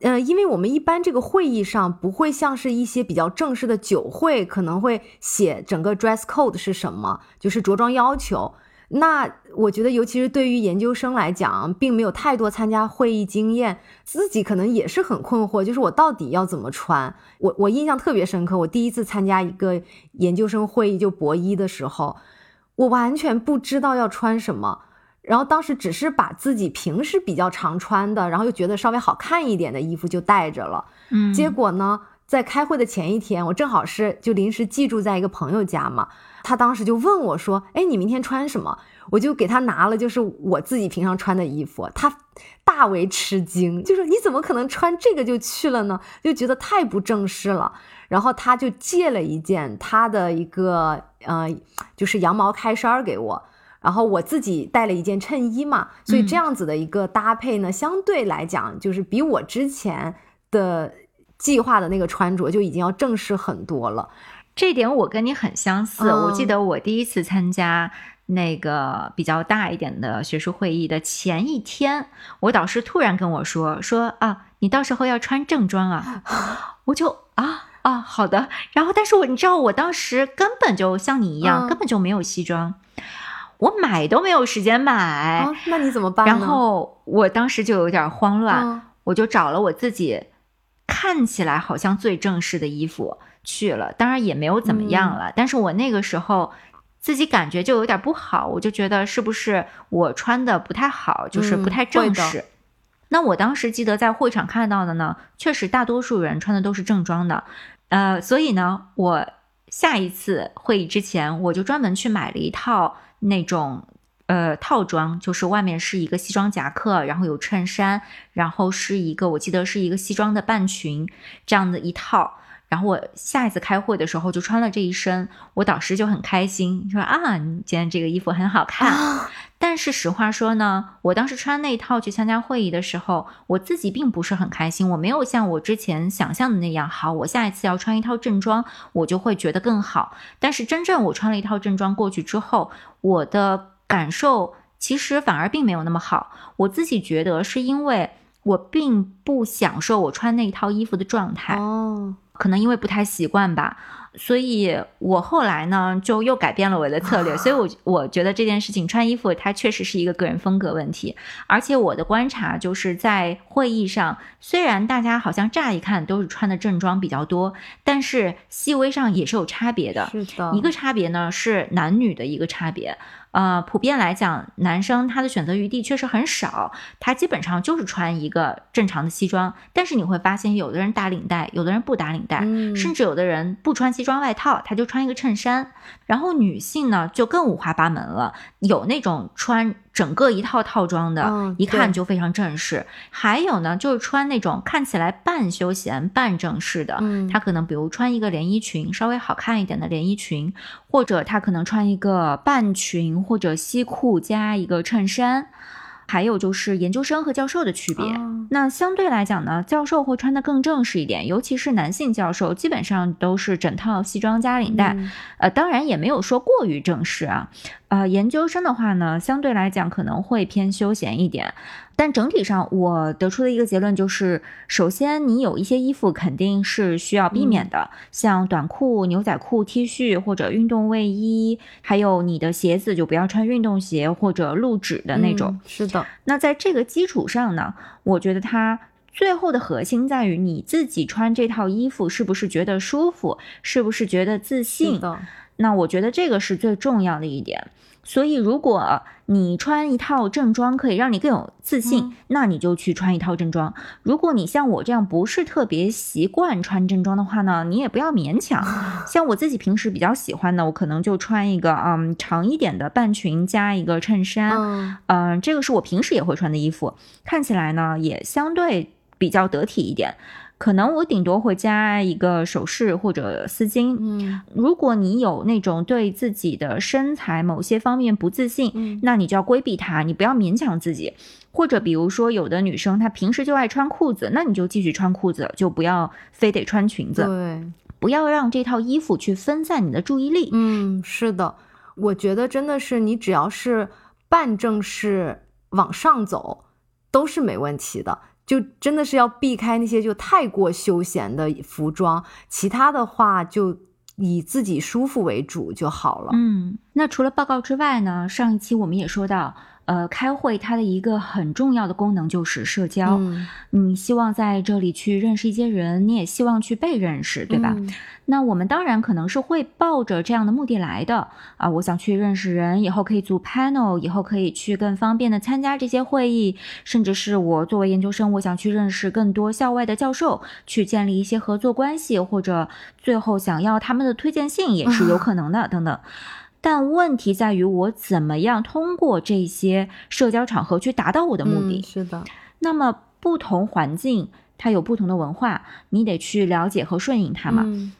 呃，因为我们一般这个会议上不会像是一些比较正式的酒会，可能会写整个 dress code 是什么，就是着装要求。那我觉得，尤其是对于研究生来讲，并没有太多参加会议经验，自己可能也是很困惑，就是我到底要怎么穿？我我印象特别深刻，我第一次参加一个研究生会议，就博一的时候，我完全不知道要穿什么。然后当时只是把自己平时比较常穿的，然后又觉得稍微好看一点的衣服就带着了。嗯，结果呢，在开会的前一天，我正好是就临时寄住在一个朋友家嘛，他当时就问我说：“哎，你明天穿什么？”我就给他拿了就是我自己平常穿的衣服，他大为吃惊，就说：“你怎么可能穿这个就去了呢？”就觉得太不正式了。然后他就借了一件他的一个呃，就是羊毛开衫给我。然后我自己带了一件衬衣嘛，所以这样子的一个搭配呢，相对来讲就是比我之前的计划的那个穿着就已经要正式很多了。这点我跟你很相似。嗯我记得我第一次参加那个比较大一点的学术会议的前一天，我导师突然跟我说说啊，你到时候要穿正装啊，我就啊。啊，好的。然后，但是我你知道，我当时根本就像你一样，嗯根本就没有西装，我买都没有时间买。啊，那你怎么办呢？然后我当时就有点慌乱，嗯我就找了我自己看起来好像最正式的衣服去了，当然也没有怎么样嗯了。但是我那个时候自己感觉就有点不好，我就觉得是不是我穿的不太好，就是不嗯太正式。那我当时记得在会场看到的呢，确实大多数人穿的都是正装的，呃，所以呢，我下一次会议之前，我就专门去买了一套那种呃套装，就是外面是一个西装夹克，然后有衬衫，然后是一个我记得是一个西装的半裙这样的一套。然后我下一次开会的时候就穿了这一身，我导师就很开心，说啊，你今天这个衣服很好看。啊但是实话说呢，我当时穿那一套去参加会议的时候，我自己并不是很开心，我没有像我之前想象的那样好。我下一次要穿一套正装，我就会觉得更好。但是真正我穿了一套正装过去之后，我的感受其实反而并没有那么好。我自己觉得是因为我并不享受我穿那一套衣服的状态。哦，可能因为不太习惯吧，所以我后来呢就又改变了我的策略。所以我，我觉得这件事情穿衣服它确实是一个个人风格问题。而且我的观察就是在会议上，虽然大家好像乍一看都是穿的正装比较多，但是细微上也是有差别的。是的，一个差别呢是男女的一个差别。呃，普遍来讲，男生他的选择余地确实很少，他基本上就是穿一个正常的西装。但是你会发现，有的人打领带，有的人不打领带，嗯甚至有的人不穿西装外套，他就穿一个衬衫。然后女性呢，就更五花八门了，有那种穿整个一套套装的，嗯一看就非常正式；还有呢，就是穿那种看起来半休闲半正式的，嗯他可能比如穿一个连衣裙，稍微好看一点的连衣裙，或者他可能穿一个半裙或者西裤加一个衬衫。还有就是研究生和教授的区别。哦那相对来讲呢，教授会穿的更正式一点，尤其是男性教授，基本上都是整套西装加领带。嗯呃，当然也没有说过于正式啊。呃，研究生的话呢，相对来讲可能会偏休闲一点。但整体上，我得出的一个结论就是，首先你有一些衣服肯定是需要避免的，像短裤、牛仔裤、T 恤或者运动卫衣，还有你的鞋子就不要穿运动鞋或者露趾的那种。嗯是的，那在这个基础上呢，我觉得它最后的核心在于你自己穿这套衣服是不是觉得舒服，是不是觉得自信。那我觉得这个是最重要的一点。所以，如果你穿一套正装可以让你更有自信，嗯那你就去穿一套正装。如果你像我这样不是特别习惯穿正装的话呢，你也不要勉强。像我自己平时比较喜欢的，我可能就穿一个嗯长一点的半裙加一个衬衫，嗯嗯，这个是我平时也会穿的衣服，看起来呢也相对比较得体一点。可能我顶多会加一个首饰或者丝巾。嗯如果你有那种对自己的身材某些方面不自信，嗯那你就要规避它，你不要勉强自己。或者比如说，有的女生她平时就爱穿裤子，那你就继续穿裤子，就不要非得穿裙子，对，不要让这套衣服去分散你的注意力。嗯，是的，我觉得真的是你只要是半正式往上走，都是没问题的。就真的是要避开那些就太过休闲的服装，其他的话就以自己舒服为主就好了。嗯，那除了报告之外呢？上一期我们也说到，呃，开会它的一个很重要的功能就是社交。嗯，你希望在这里去认识一些人，你也希望去被认识，对吧？嗯那我们当然可能是会抱着这样的目的来的啊，我想去认识人，以后可以组 panel，以后可以去更方便的参加这些会议，甚至是我作为研究生，我想去认识更多校外的教授，去建立一些合作关系，或者最后想要他们的推荐信也是有可能的，等等。但问题在于，我怎么样通过这些社交场合去达到我的目的？嗯是的，那么不同环境它有不同的文化，你得去了解和顺应它嘛。嗯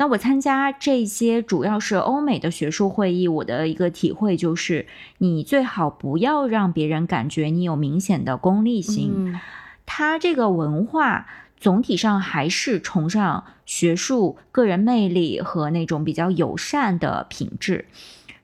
那我参加这些主要是欧美的学术会议，我的一个体会就是，你最好不要让别人感觉你有明显的功利性。嗯它这个文化总体上还是崇尚学术、个人魅力和那种比较友善的品质。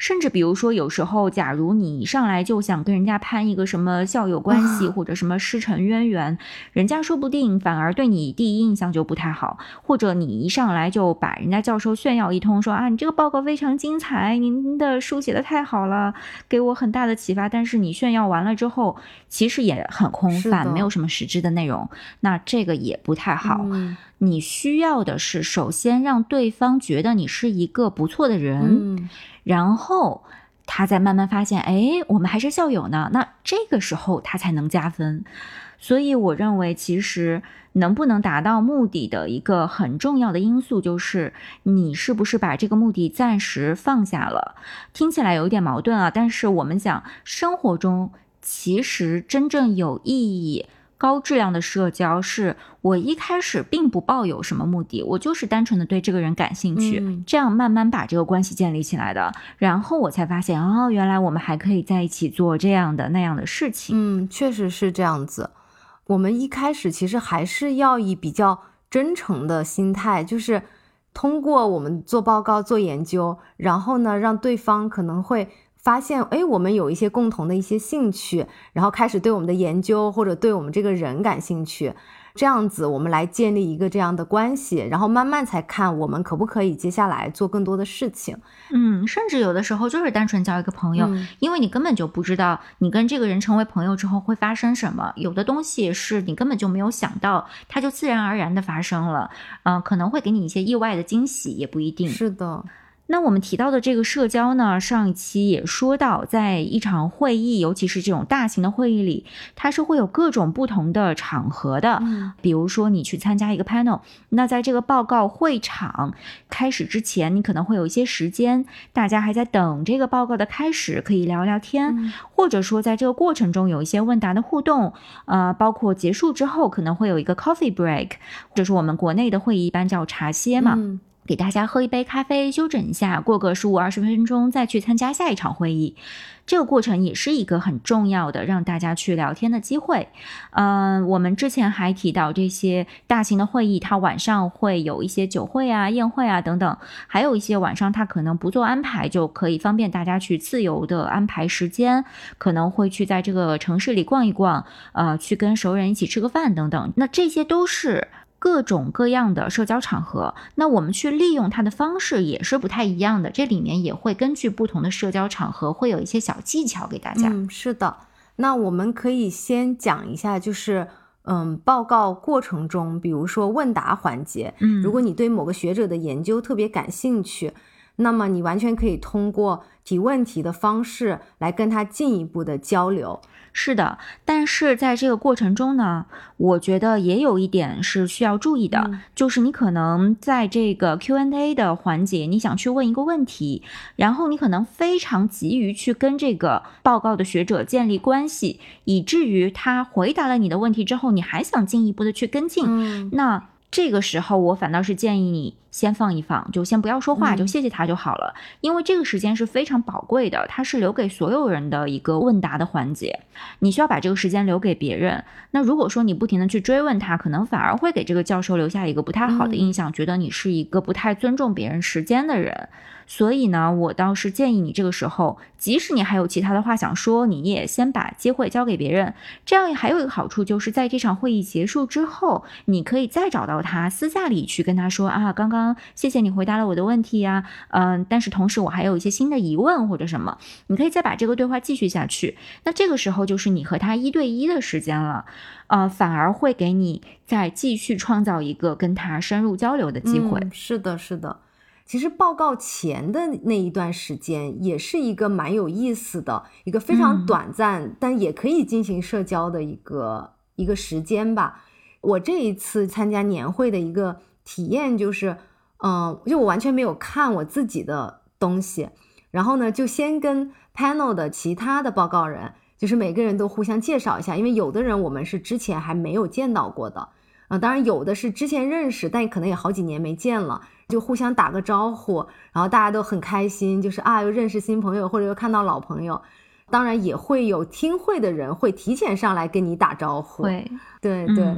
甚至比如说，有时候，假如你一上来就想跟人家攀一个什么校友关系，啊或者什么师承渊源，人家说不定反而对你第一印象就不太好，或者你一上来就把人家教授炫耀一通，说啊，你这个报告非常精彩，您的书写的太好了，给我很大的启发。但是你炫耀完了之后，其实也很空泛，没有什么实质的内容，那这个也不太好。嗯你需要的是，首先让对方觉得你是一个不错的人，嗯然后他再慢慢发现，哎，我们还是校友呢。那这个时候他才能加分。所以我认为，其实能不能达到目的的一个很重要的因素，就是你是不是把这个目的暂时放下了。听起来有一点矛盾啊，但是我们讲生活中其实真正有意义。高质量的社交是我一开始并不抱有什么目的，我就是单纯的对这个人感兴趣，嗯这样慢慢把这个关系建立起来的。然后我才发现，哦，原来我们还可以在一起做这样的那样的事情。嗯，确实是这样子。我们一开始其实还是要以比较真诚的心态，就是通过我们做报告、做研究，然后呢，让对方可能会发现，哎，我们有一些共同的一些兴趣，然后开始对我们的研究或者对我们这个人感兴趣。这样子，我们来建立一个这样的关系，然后慢慢才看我们可不可以接下来做更多的事情。嗯，甚至有的时候就是单纯交一个朋友，嗯因为你根本就不知道你跟这个人成为朋友之后会发生什么。有的东西是你根本就没有想到，它就自然而然的发生了。嗯、可能会给你一些意外的惊喜，也不一定。是的，那我们提到的这个社交呢，上一期也说到，在一场会议，尤其是这种大型的会议里，它是会有各种不同的场合的。嗯比如说，你去参加一个 panel，那在这个报告会场开始之前，你可能会有一些时间，大家还在等这个报告的开始，可以聊聊天，嗯或者说在这个过程中有一些问答的互动，呃，包括结束之后可能会有一个 coffee break，或者是我们国内的会议一般叫茶歇嘛。嗯给大家喝一杯咖啡，休整一下，过个十五二十分钟再去参加下一场会议。这个过程也是一个很重要的让大家去聊天的机会。嗯、我们之前还提到这些大型的会议，它晚上会有一些酒会啊、宴会啊等等，还有一些晚上它可能不做安排，就可以方便大家去自由的安排时间，可能会去在这个城市里逛一逛，呃，去跟熟人一起吃个饭等等。那这些都是。各种各样的社交场合，那我们去利用它的方式也是不太一样的。这里面也会根据不同的社交场合，会有一些小技巧给大家。嗯，是的。那我们可以先讲一下，就是嗯，报告过程中，比如说问答环节，嗯如果你对某个学者的研究特别感兴趣，那么你完全可以通过提问题的方式来跟他进一步的交流。是的，但是在这个过程中呢，我觉得也有一点是需要注意的，嗯就是你可能在这个 Q&A 的环节，你想去问一个问题，然后你可能非常急于去跟这个报告的学者建立关系，以至于他回答了你的问题之后，你还想进一步的去跟进，嗯。那这个时候我反倒是建议你先放一放，就先不要说话，就谢谢他就好了。因为这个时间是非常宝贵的，它是留给所有人的一个问答的环节，你需要把这个时间留给别人。那如果说你不停的去追问他，可能反而会给这个教授留下一个不太好的印象，觉得你是一个不太尊重别人时间的人。所以呢，我倒是建议你这个时候，即使你还有其他的话想说，你也先把机会交给别人。这样还有一个好处，就是在这场会议结束之后，你可以再找到他，私下里去跟他说啊，刚刚谢谢你回答了我的问题呀，嗯，但是同时我还有一些新的疑问或者什么，你可以再把这个对话继续下去。那这个时候就是你和他一对一的时间了，呃，反而会给你再继续创造一个跟他深入交流的机会。是的，是的。其实报告前的那一段时间也是一个蛮有意思的，一个非常短暂，但也可以进行社交的一个一个时间吧。我这一次参加年会的一个体验就是，嗯，就我完全没有看我自己的东西，然后呢，就先跟 panel 的其他的报告人，就是每个人都互相介绍一下，因为有的人我们是之前还没有见到过的，啊，当然有的是之前认识，但可能也好几年没见了。就互相打个招呼，然后大家都很开心，就是啊，又认识新朋友，或者又看到老朋友。当然也会有听会的人会提前上来跟你打招呼。对，对对。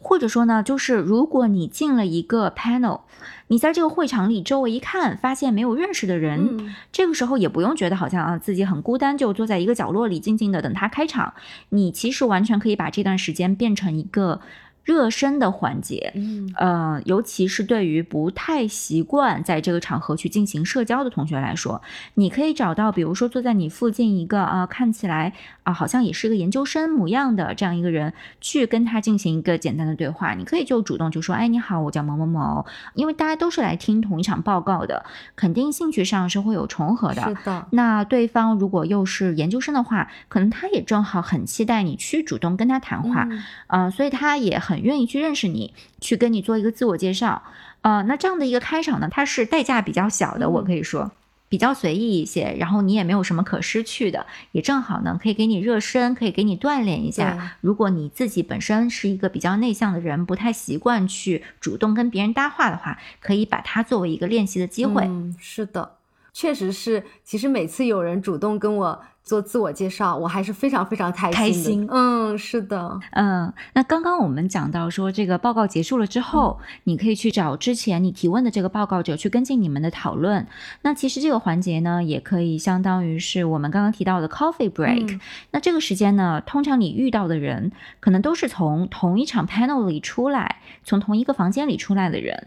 或者说呢，就是如果你进了一个 panel，你在这个会场里周围一看，发现没有认识的人，这个时候也不用觉得好像啊自己很孤单，就坐在一个角落里静静的等他开场。你其实完全可以把这段时间变成一个。热身的环节，嗯，呃，尤其是对于不太习惯在这个场合去进行社交的同学来说，你可以找到，比如说坐在你附近一个啊，看起来啊，好像也是个研究生模样的这样一个人，去跟他进行一个简单的对话。你可以就主动就说，哎，你好，我叫某某某，因为大家都是来听同一场报告的，肯定兴趣上是会有重合的。是的。那对方如果又是研究生的话，可能他也正好很期待你去主动跟他谈话，嗯，所以他也很。很愿意去认识你，去跟你做一个自我介绍，呃，那这样的一个开场呢，它是代价比较小的，我可以说比较随意一些，然后你也没有什么可失去的，也正好呢，可以给你热身，可以给你锻炼一下。如果你自己本身是一个比较内向的人，不太习惯去主动跟别人搭话的话，可以把它作为一个练习的机会。嗯，是的，确实是。其实每次有人主动跟我。做自我介绍，我还是非常非常开心。开心，嗯，是的，嗯。那刚刚我们讲到说，这个报告结束了之后，你可以去找之前你提问的这个报告者去跟进你们的讨论。那其实这个环节呢，也可以相当于是我们刚刚提到的 coffee break。那这个时间呢，通常你遇到的人，可能都是从同一场 panel 里出来，从同一个房间里出来的人。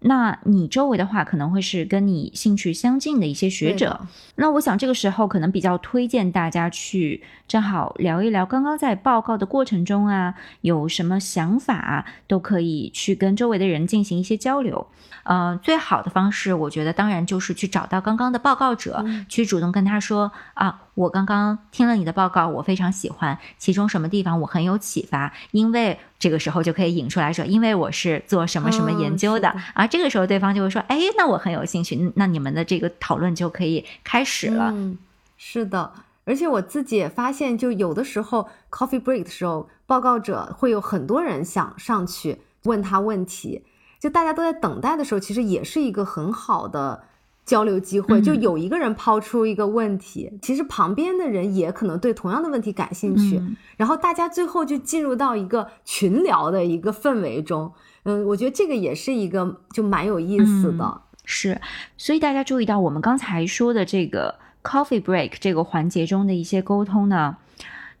那你周围的话，可能会是跟你兴趣相近的一些学者。那我想这个时候可能比较推荐大家去正好聊一聊，刚刚在报告的过程中啊，有什么想法，都可以去跟周围的人进行一些交流。嗯，最好的方式，我觉得当然就是去找到刚刚的报告者，去主动跟他说啊。我刚刚听了你的报告，我非常喜欢，其中什么地方我很有启发，因为这个时候就可以引出来说，因为我是做什么什么研究的啊，这个时候对方就会说，哎，那我很有兴趣，那你们的这个讨论就可以开始了。嗯，是的，而且我自己也发现，就有的时候 coffee break 的时候，报告者会有很多人想上去问他问题，就大家都在等待的时候，其实也是一个很好的。交流机会，就有一个人抛出一个问题，其实旁边的人也可能对同样的问题感兴趣，然后大家最后就进入到一个群聊的一个氛围中。嗯，我觉得这个也是一个就蛮有意思的。是，所以大家注意到我们刚才说的这个 coffee break 这个环节中的一些沟通呢，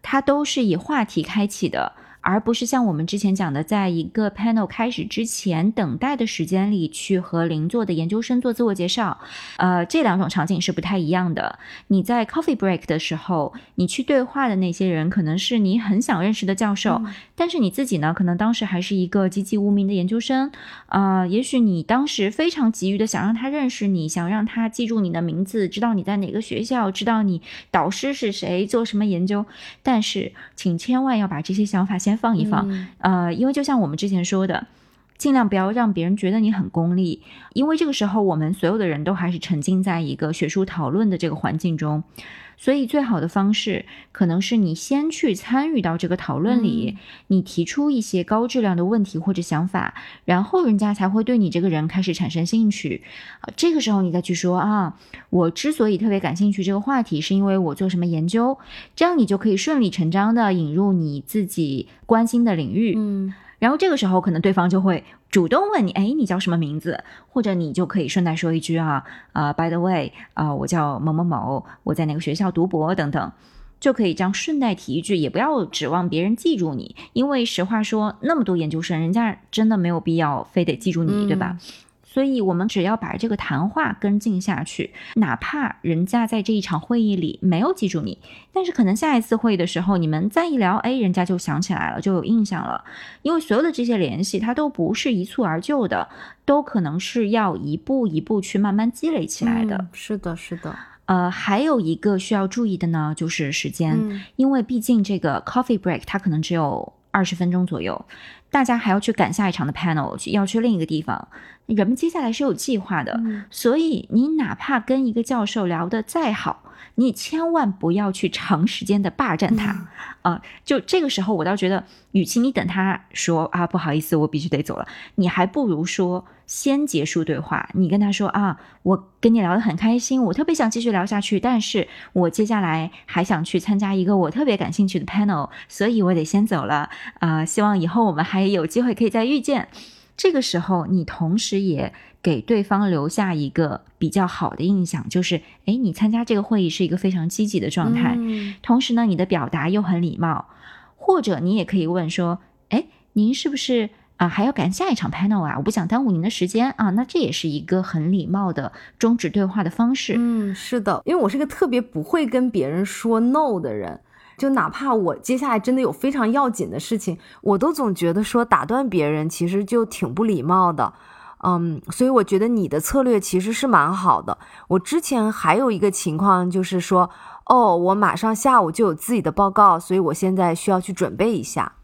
它都是以话题开启的。而不是像我们之前讲的，在一个 panel 开始之前等待的时间里去和邻座的研究生做自我介绍，呃，这两种场景是不太一样的。你在 coffee break 的时候，你去对话的那些人可能是你很想认识的教授，但是你自己呢，可能当时还是一个籍籍无名的研究生，啊，也许你当时非常急于的想让他认识你，想让他记住你的名字，知道你在哪个学校，知道你导师是谁，做什么研究，但是请千万要把这些想法先。放一放，呃，因为就像我们之前说的，尽量不要让别人觉得你很功利，因为这个时候我们所有的人都还是沉浸在一个学术讨论的这个环境中，所以最好的方式可能是你先去参与到这个讨论里，你提出一些高质量的问题或者想法，然后人家才会对你这个人开始产生兴趣。啊，这个时候你再去说啊，我之所以特别感兴趣这个话题，是因为我做什么研究，这样你就可以顺理成章的引入你自己关心的领域。嗯。然后这个时候，可能对方就会主动问你，哎，你叫什么名字？或者你就可以顺带说一句啊，啊，by the way，啊，我叫某某某，我在哪个学校读博等等，就可以这样顺带提一句，也不要指望别人记住你，因为实话说，那么多研究生，人家真的没有必要非得记住你，对吧？所以，我们只要把这个谈话跟进下去，哪怕人家在这一场会议里没有记住你，但是可能下一次会议的时候，你们再一聊，哎，人家就想起来了，就有印象了。因为所有的这些联系，它都不是一蹴而就的，都可能是要一步一步去慢慢积累起来的。是的，是的。呃，还有一个需要注意的呢，就是时间，因为毕竟这个 coffee break 它可能只有二十分钟左右。大家还要去赶下一场的 panel，去要去另一个地方，人们接下来是有计划的，所以你哪怕跟一个教授聊得再好。你千万不要去长时间的霸占他，啊，就这个时候，我倒觉得，与其你等他说啊，不好意思，我必须得走了，你还不如说先结束对话。你跟他说啊，我跟你聊得很开心，我特别想继续聊下去，但是我接下来还想去参加一个我特别感兴趣的 panel，所以我得先走了。啊，希望以后我们还有机会可以再遇见。这个时候，你同时也。给对方留下一个比较好的印象，就是，哎，你参加这个会议是一个非常积极的状态，嗯同时呢，你的表达又很礼貌，或者你也可以问说，哎，您是不是啊还要赶下一场 panel 啊？我不想耽误您的时间啊，那这也是一个很礼貌的终止对话的方式。嗯，是的，因为我是个特别不会跟别人说 no 的人，就哪怕我接下来真的有非常要紧的事情，我都总觉得说打断别人其实就挺不礼貌的。嗯，所以我觉得你的策略其实是蛮好的。我之前还有一个情况就是说，哦，我马上下午就有自己的报告，所以我现在需要去准备一下。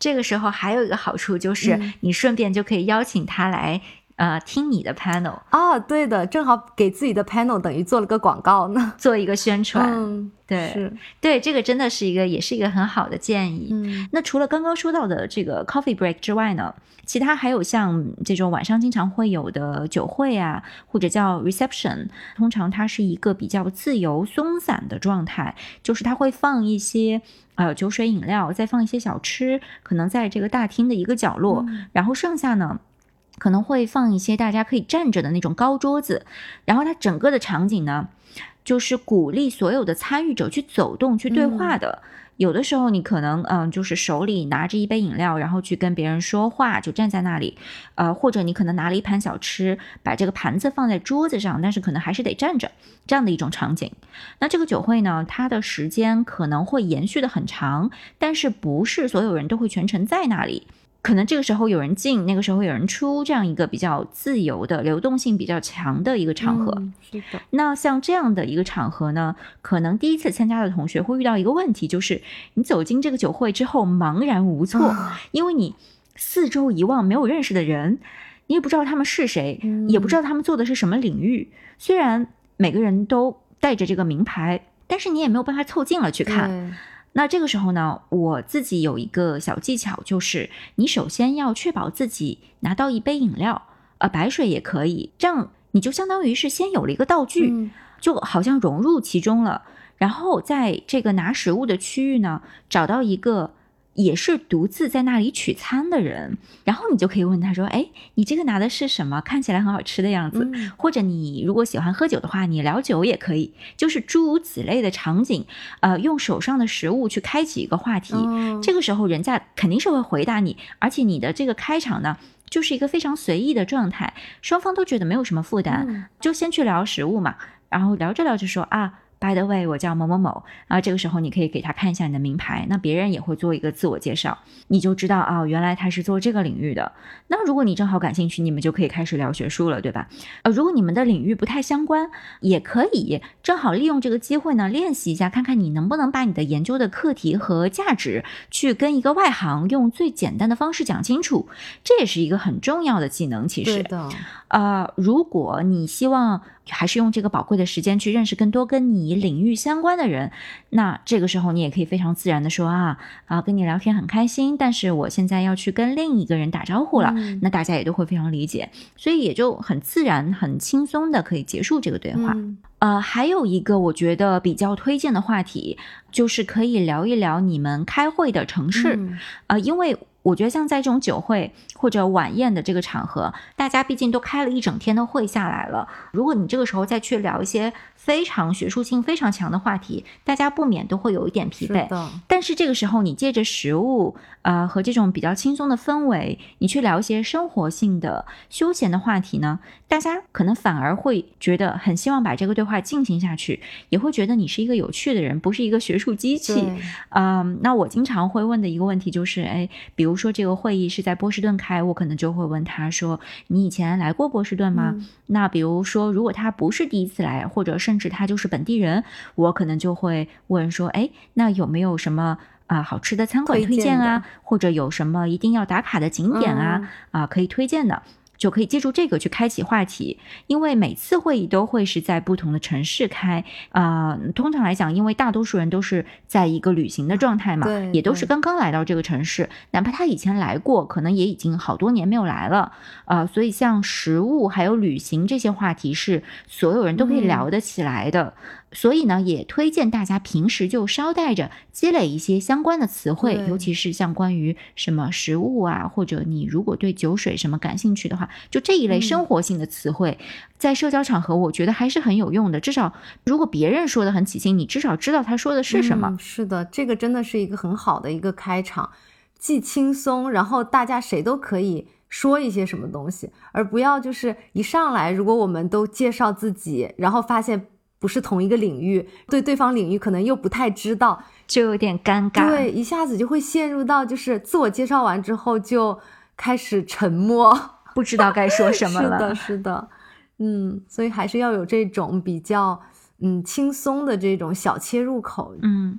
这个时候还有一个好处就是，你顺便就可以邀请他来。呃，听你的 panel 啊，对的，正好给自己的 panel 等于做了个广告呢，做一个宣传。嗯，对，是，对，这个真的是一个，也是一个很好的建议。嗯，那除了刚刚说到的这个 coffee break 之外呢，其他还有像这种晚上经常会有的酒会啊，或者叫 reception，通常它是一个比较自由松散的状态，就是它会放一些呃酒水饮料，再放一些小吃，可能在这个大厅的一个角落，然后剩下呢。可能会放一些大家可以站着的那种高桌子，然后它整个的场景呢，就是鼓励所有的参与者去走动、去对话的。有的时候你可能嗯，就是手里拿着一杯饮料，然后去跟别人说话，就站在那里，呃，或者你可能拿了一盘小吃，把这个盘子放在桌子上，但是可能还是得站着，这样的一种场景。那这个酒会呢，它的时间可能会延续的很长，但是不是所有人都会全程在那里。可能这个时候有人进，那个时候有人出，这样一个比较自由的、流动性比较强的一个场合。是的。那像这样的一个场合呢，可能第一次参加的同学会遇到一个问题，就是你走进这个酒会之后茫然无措，因为你四周一望没有认识的人，你也不知道他们是谁，也不知道他们做的是什么领域。虽然每个人都带着这个名牌，但是你也没有办法凑近了去看。那这个时候呢，我自己有一个小技巧，就是你首先要确保自己拿到一杯饮料，呃，白水也可以，这样你就相当于是先有了一个道具，就好像融入其中了。然后在这个拿食物的区域呢，找到一个。也是独自在那里取餐的人，然后你就可以问他说：“哎，你这个拿的是什么？看起来很好吃的样子。”或者你如果喜欢喝酒的话，你聊酒也可以，就是诸如此类的场景，呃，用手上的食物去开启一个话题。这个时候人家肯定是会回答你，而且你的这个开场呢，就是一个非常随意的状态，双方都觉得没有什么负担，就先去聊食物嘛，然后聊着聊着说啊。，by the way，我叫某某某。然后这个时候你可以给他看一下你的名牌，那别人也会做一个自我介绍，你就知道啊，原来他是做这个领域的。那如果你正好感兴趣，你们就可以开始聊学术了，对吧？呃，如果你们的领域不太相关，也可以正好利用这个机会呢，练习一下，看看你能不能把你的研究的课题和价值去跟一个外行用最简单的方式讲清楚，这也是一个很重要的技能。其实，对的。呃，如果你希望还是用这个宝贵的时间去认识更多跟你领域相关的人，那这个时候你也可以非常自然的说啊啊，跟你聊天很开心，但是我现在要去跟另一个人打招呼了，那大家也都会非常理解，所以也就很自然、很轻松的可以结束这个对话。呃，还有一个我觉得比较推荐的话题，就是可以聊一聊你们开会的城市，呃，因为。我觉得像在这种酒会或者晚宴的这个场合，大家毕竟都开了一整天的会下来了，如果你这个时候再去聊一些。非常学术性非常强的话题，大家不免都会有一点疲惫。但是这个时候，你借着食物，呃，和这种比较轻松的氛围，你去聊一些生活性的、休闲的话题呢，大家可能反而会觉得很希望把这个对话进行下去，也会觉得你是一个有趣的人，不是一个学术机器。嗯，那我经常会问的一个问题就是，哎，比如说这个会议是在波士顿开，我可能就会问他说：“你以前来过波士顿吗？”那比如说，如果他不是第一次来，或者甚至他就是本地人，我可能就会问说：“哎，那有没有什么啊好吃的餐馆推荐啊？或者有什么一定要打卡的景点啊？啊，可以推荐的。”就可以借助这个去开启话题，因为每次会议都会是在不同的城市开，啊，通常来讲，因为大多数人都是在一个旅行的状态嘛，也都是刚刚来到这个城市，哪怕他以前来过，可能也已经好多年没有来了，啊，所以像食物还有旅行这些话题是所有人都可以聊得起来的。所以呢，也推荐大家平时就捎带着积累一些相关的词汇，尤其是像关于什么食物啊，或者你如果对酒水什么感兴趣的话，就这一类生活性的词汇，在社交场合我觉得还是很有用的。至少如果别人说的很起劲，你至少知道他说的是什么。是的，这个真的是一个很好的一个开场，既轻松，然后大家谁都可以说一些什么东西，而不要就是一上来，如果我们都介绍自己，然后发现。不是同一个领域，对对方领域可能又不太知道，就有点尴尬。对，一下子就会陷入到就是自我介绍完之后就开始沉默，不知道该说什么了。是的，是的，嗯，所以还是要有这种比较嗯轻松的这种小切入口。嗯，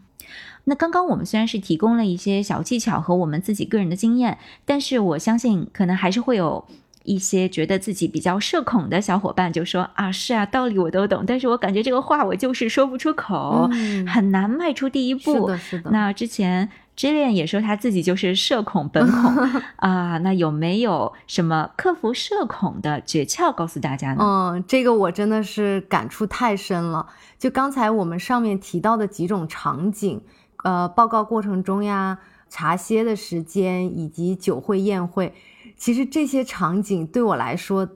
那刚刚我们虽然是提供了一些小技巧和我们自己个人的经验，但是我相信可能还是会有。一些觉得自己比较社恐的小伙伴就说啊，是啊，道理我都懂，但是我感觉这个话我就是说不出口，很难迈出第一步。是的，是的。那之前 Jillian 也说他自己就是社恐本 恐啊，那有没有什么克服社恐的诀窍告诉大家呢？嗯，这个我真的是感触太深了。就刚才我们上面提到的几种场景，呃，报告过程中呀，茶歇的时间，以及酒会宴会。其实这些场景对我来说，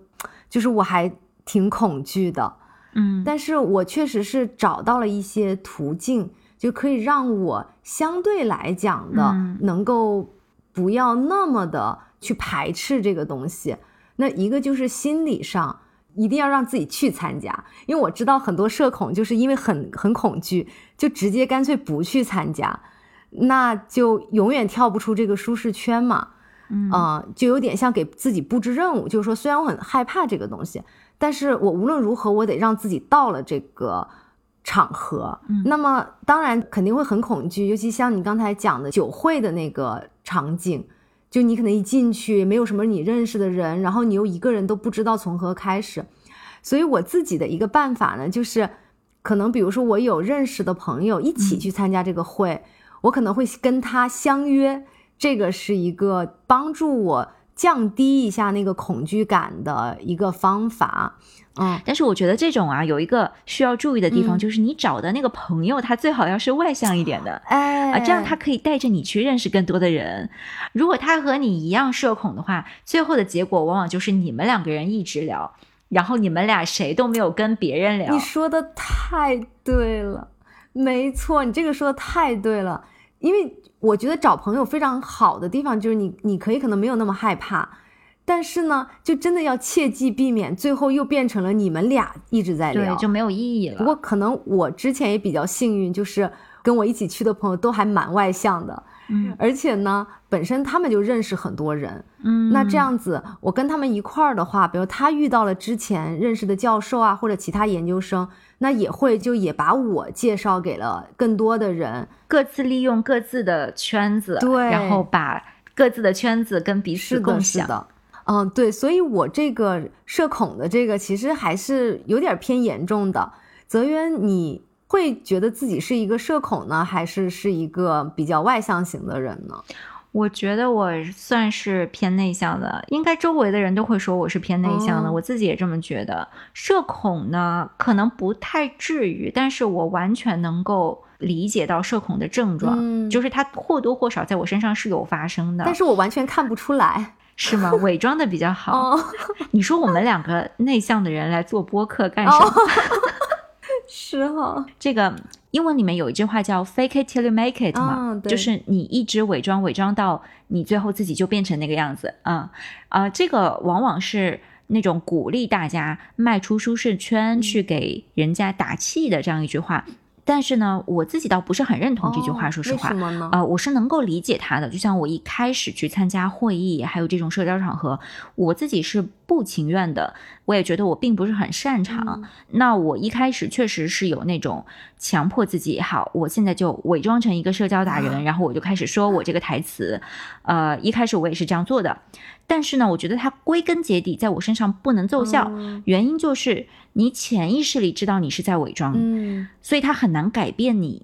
就是我还挺恐惧的，嗯，但是我确实是找到了一些途径，就可以让我相对来讲的能够不要那么的去排斥这个东西。那一个就是心理上一定要让自己去参加，因为我知道很多社恐就是因为很很恐惧，就直接干脆不去参加，那就永远跳不出这个舒适圈嘛。嗯，就有点像给自己布置任务，就是说，虽然我很害怕这个东西，但是我无论如何，我得让自己到了这个场合。嗯，那么当然肯定会很恐惧，尤其像你刚才讲的酒会的那个场景，就你可能一进去没有什么你认识的人，然后你又一个人都不知道从何开始。所以我自己的一个办法呢，就是可能比如说我有认识的朋友一起去参加这个会，我可能会跟他相约。这个是一个帮助我降低一下那个恐惧感的一个方法，嗯，但是我觉得这种啊有一个需要注意的地方，就是你找的那个朋友他最好要是外向一点的，哎，啊，这样他可以带着你去认识更多的人。如果他和你一样社恐的话，最后的结果往往就是你们两个人一直聊，然后你们俩谁都没有跟别人聊。你说的太对了，没错，你这个说的太对了，因为。我觉得找朋友非常好的地方就是你，你可以可能没有那么害怕，但是呢，就真的要切记避免，最后又变成了你们俩一直在聊，对，就没有意义了。不过可能我之前也比较幸运，就是跟我一起去的朋友都还蛮外向的。嗯，而且呢，本身他们就认识很多人，嗯，那这样子，我跟他们一块儿的话，比如他遇到了之前认识的教授啊，或者其他研究生，那也会就也把我介绍给了更多的人，各自利用各自的圈子，对，然后把各自的圈子跟彼此共享。是的，嗯，对，所以我这个社恐的这个其实还是有点偏严重的。泽渊，你。会觉得自己是一个社恐呢，还是是一个比较外向型的人呢？我觉得我算是偏内向的，应该周围的人都会说我是偏内向的，我自己也这么觉得。社恐呢，可能不太至于，但是我完全能够理解到社恐的症状，就是它或多或少在我身上是有发生的，但是我完全看不出来，是吗？伪装的比较好。你说我们两个内向的人来做播客干什么？是哈，这个英文里面有一句话叫 “fake it till you make it” 嘛，就是你一直伪装，伪装到你最后自己就变成那个样子啊啊！这个往往是那种鼓励大家迈出舒适圈去给人家打气的这样一句话。但是呢，我自己倒不是很认同这句话，说实话，呃，我是能够理解他的。就像我一开始去参加会议，还有这种社交场合，我自己是不情愿的，我也觉得我并不是很擅长。那我一开始确实是有那种强迫自己，好，我现在就伪装成一个社交达人，然后我就开始说我这个台词。呃，一开始我也是这样做的。但是呢，我觉得它归根结底在我身上不能奏效，原因就是你潜意识里知道你是在伪装，嗯，所以它很难改变你。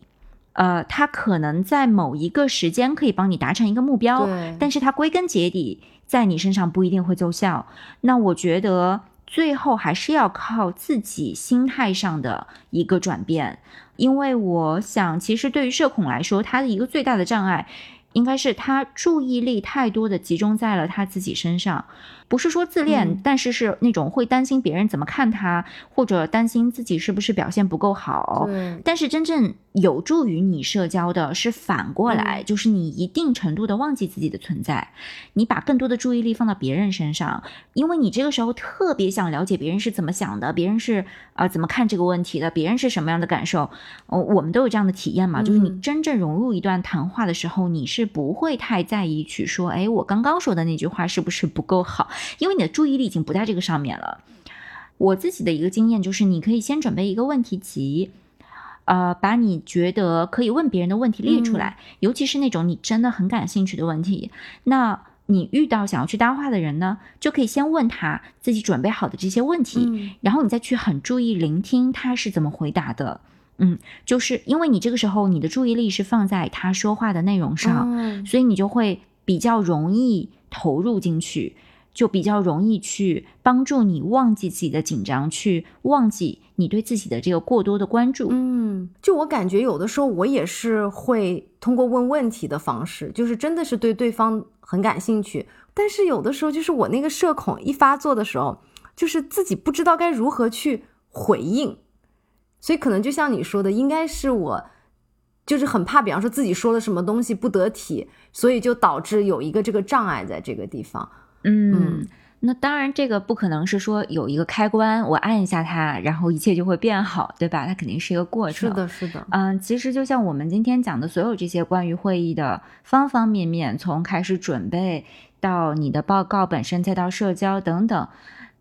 呃，它可能在某一个时间可以帮你达成一个目标，但是它归根结底在你身上不一定会奏效。那我觉得最后还是要靠自己心态上的一个转变，因为我想，其实对于社恐来说，它的一个最大的障碍。应该是他注意力太多的集中在了他自己身上，不是说自恋，但是是那种会担心别人怎么看他，或者担心自己是不是表现不够好。但是真正有助于你社交的是反过来，就是你一定程度的忘记自己的存在，你把更多的注意力放到别人身上，因为你这个时候特别想了解别人是怎么想的，别人是啊怎么看这个问题的，别人是什么样的感受。哦，我们都有这样的体验嘛，就是你真正融入一段谈话的时候，你是。不会太在意去说，哎，我刚刚说的那句话是不是不够好？因为你的注意力已经不在这个上面了。我自己的一个经验就是，你可以先准备一个问题集，呃，把你觉得可以问别人的问题列出来，尤其是那种你真的很感兴趣的问题。那你遇到想要去搭话的人呢，就可以先问他自己准备好的这些问题，然后你再去很注意聆听他是怎么回答的。嗯，就是因为你这个时候你的注意力是放在他说话的内容上，所以你就会比较容易投入进去，就比较容易去帮助你忘记自己的紧张，去忘记你对自己的这个过多的关注。嗯，就我感觉有的时候我也是会通过问问题的方式，就是真的是对对方很感兴趣，但是有的时候就是我那个社恐一发作的时候，就是自己不知道该如何去回应。所以可能就像你说的，应该是我，就是很怕，比方说自己说了什么东西不得体，所以就导致有一个这个障碍在这个地方。嗯，那当然这个不可能是说有一个开关，我按一下它，然后一切就会变好，对吧？它肯定是一个过程。是的，是的。嗯，其实就像我们今天讲的所有这些关于会议的方方面面，从开始准备到你的报告本身，再到社交等等。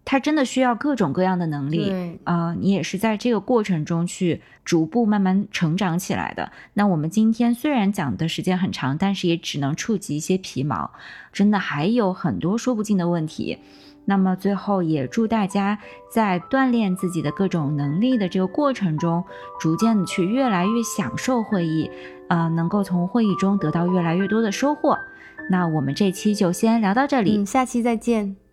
它真的需要各种各样的能力啊！你也是在这个过程中去逐步慢慢成长起来的。那我们今天虽然讲的时间很长，但是也只能触及一些皮毛，真的还有很多说不尽的问题。那么最后也祝大家在锻炼自己的各种能力的这个过程中，逐渐的去越来越享受会议，呃，能够从会议中得到越来越多的收获。那我们这期就先聊到这里，下期再见。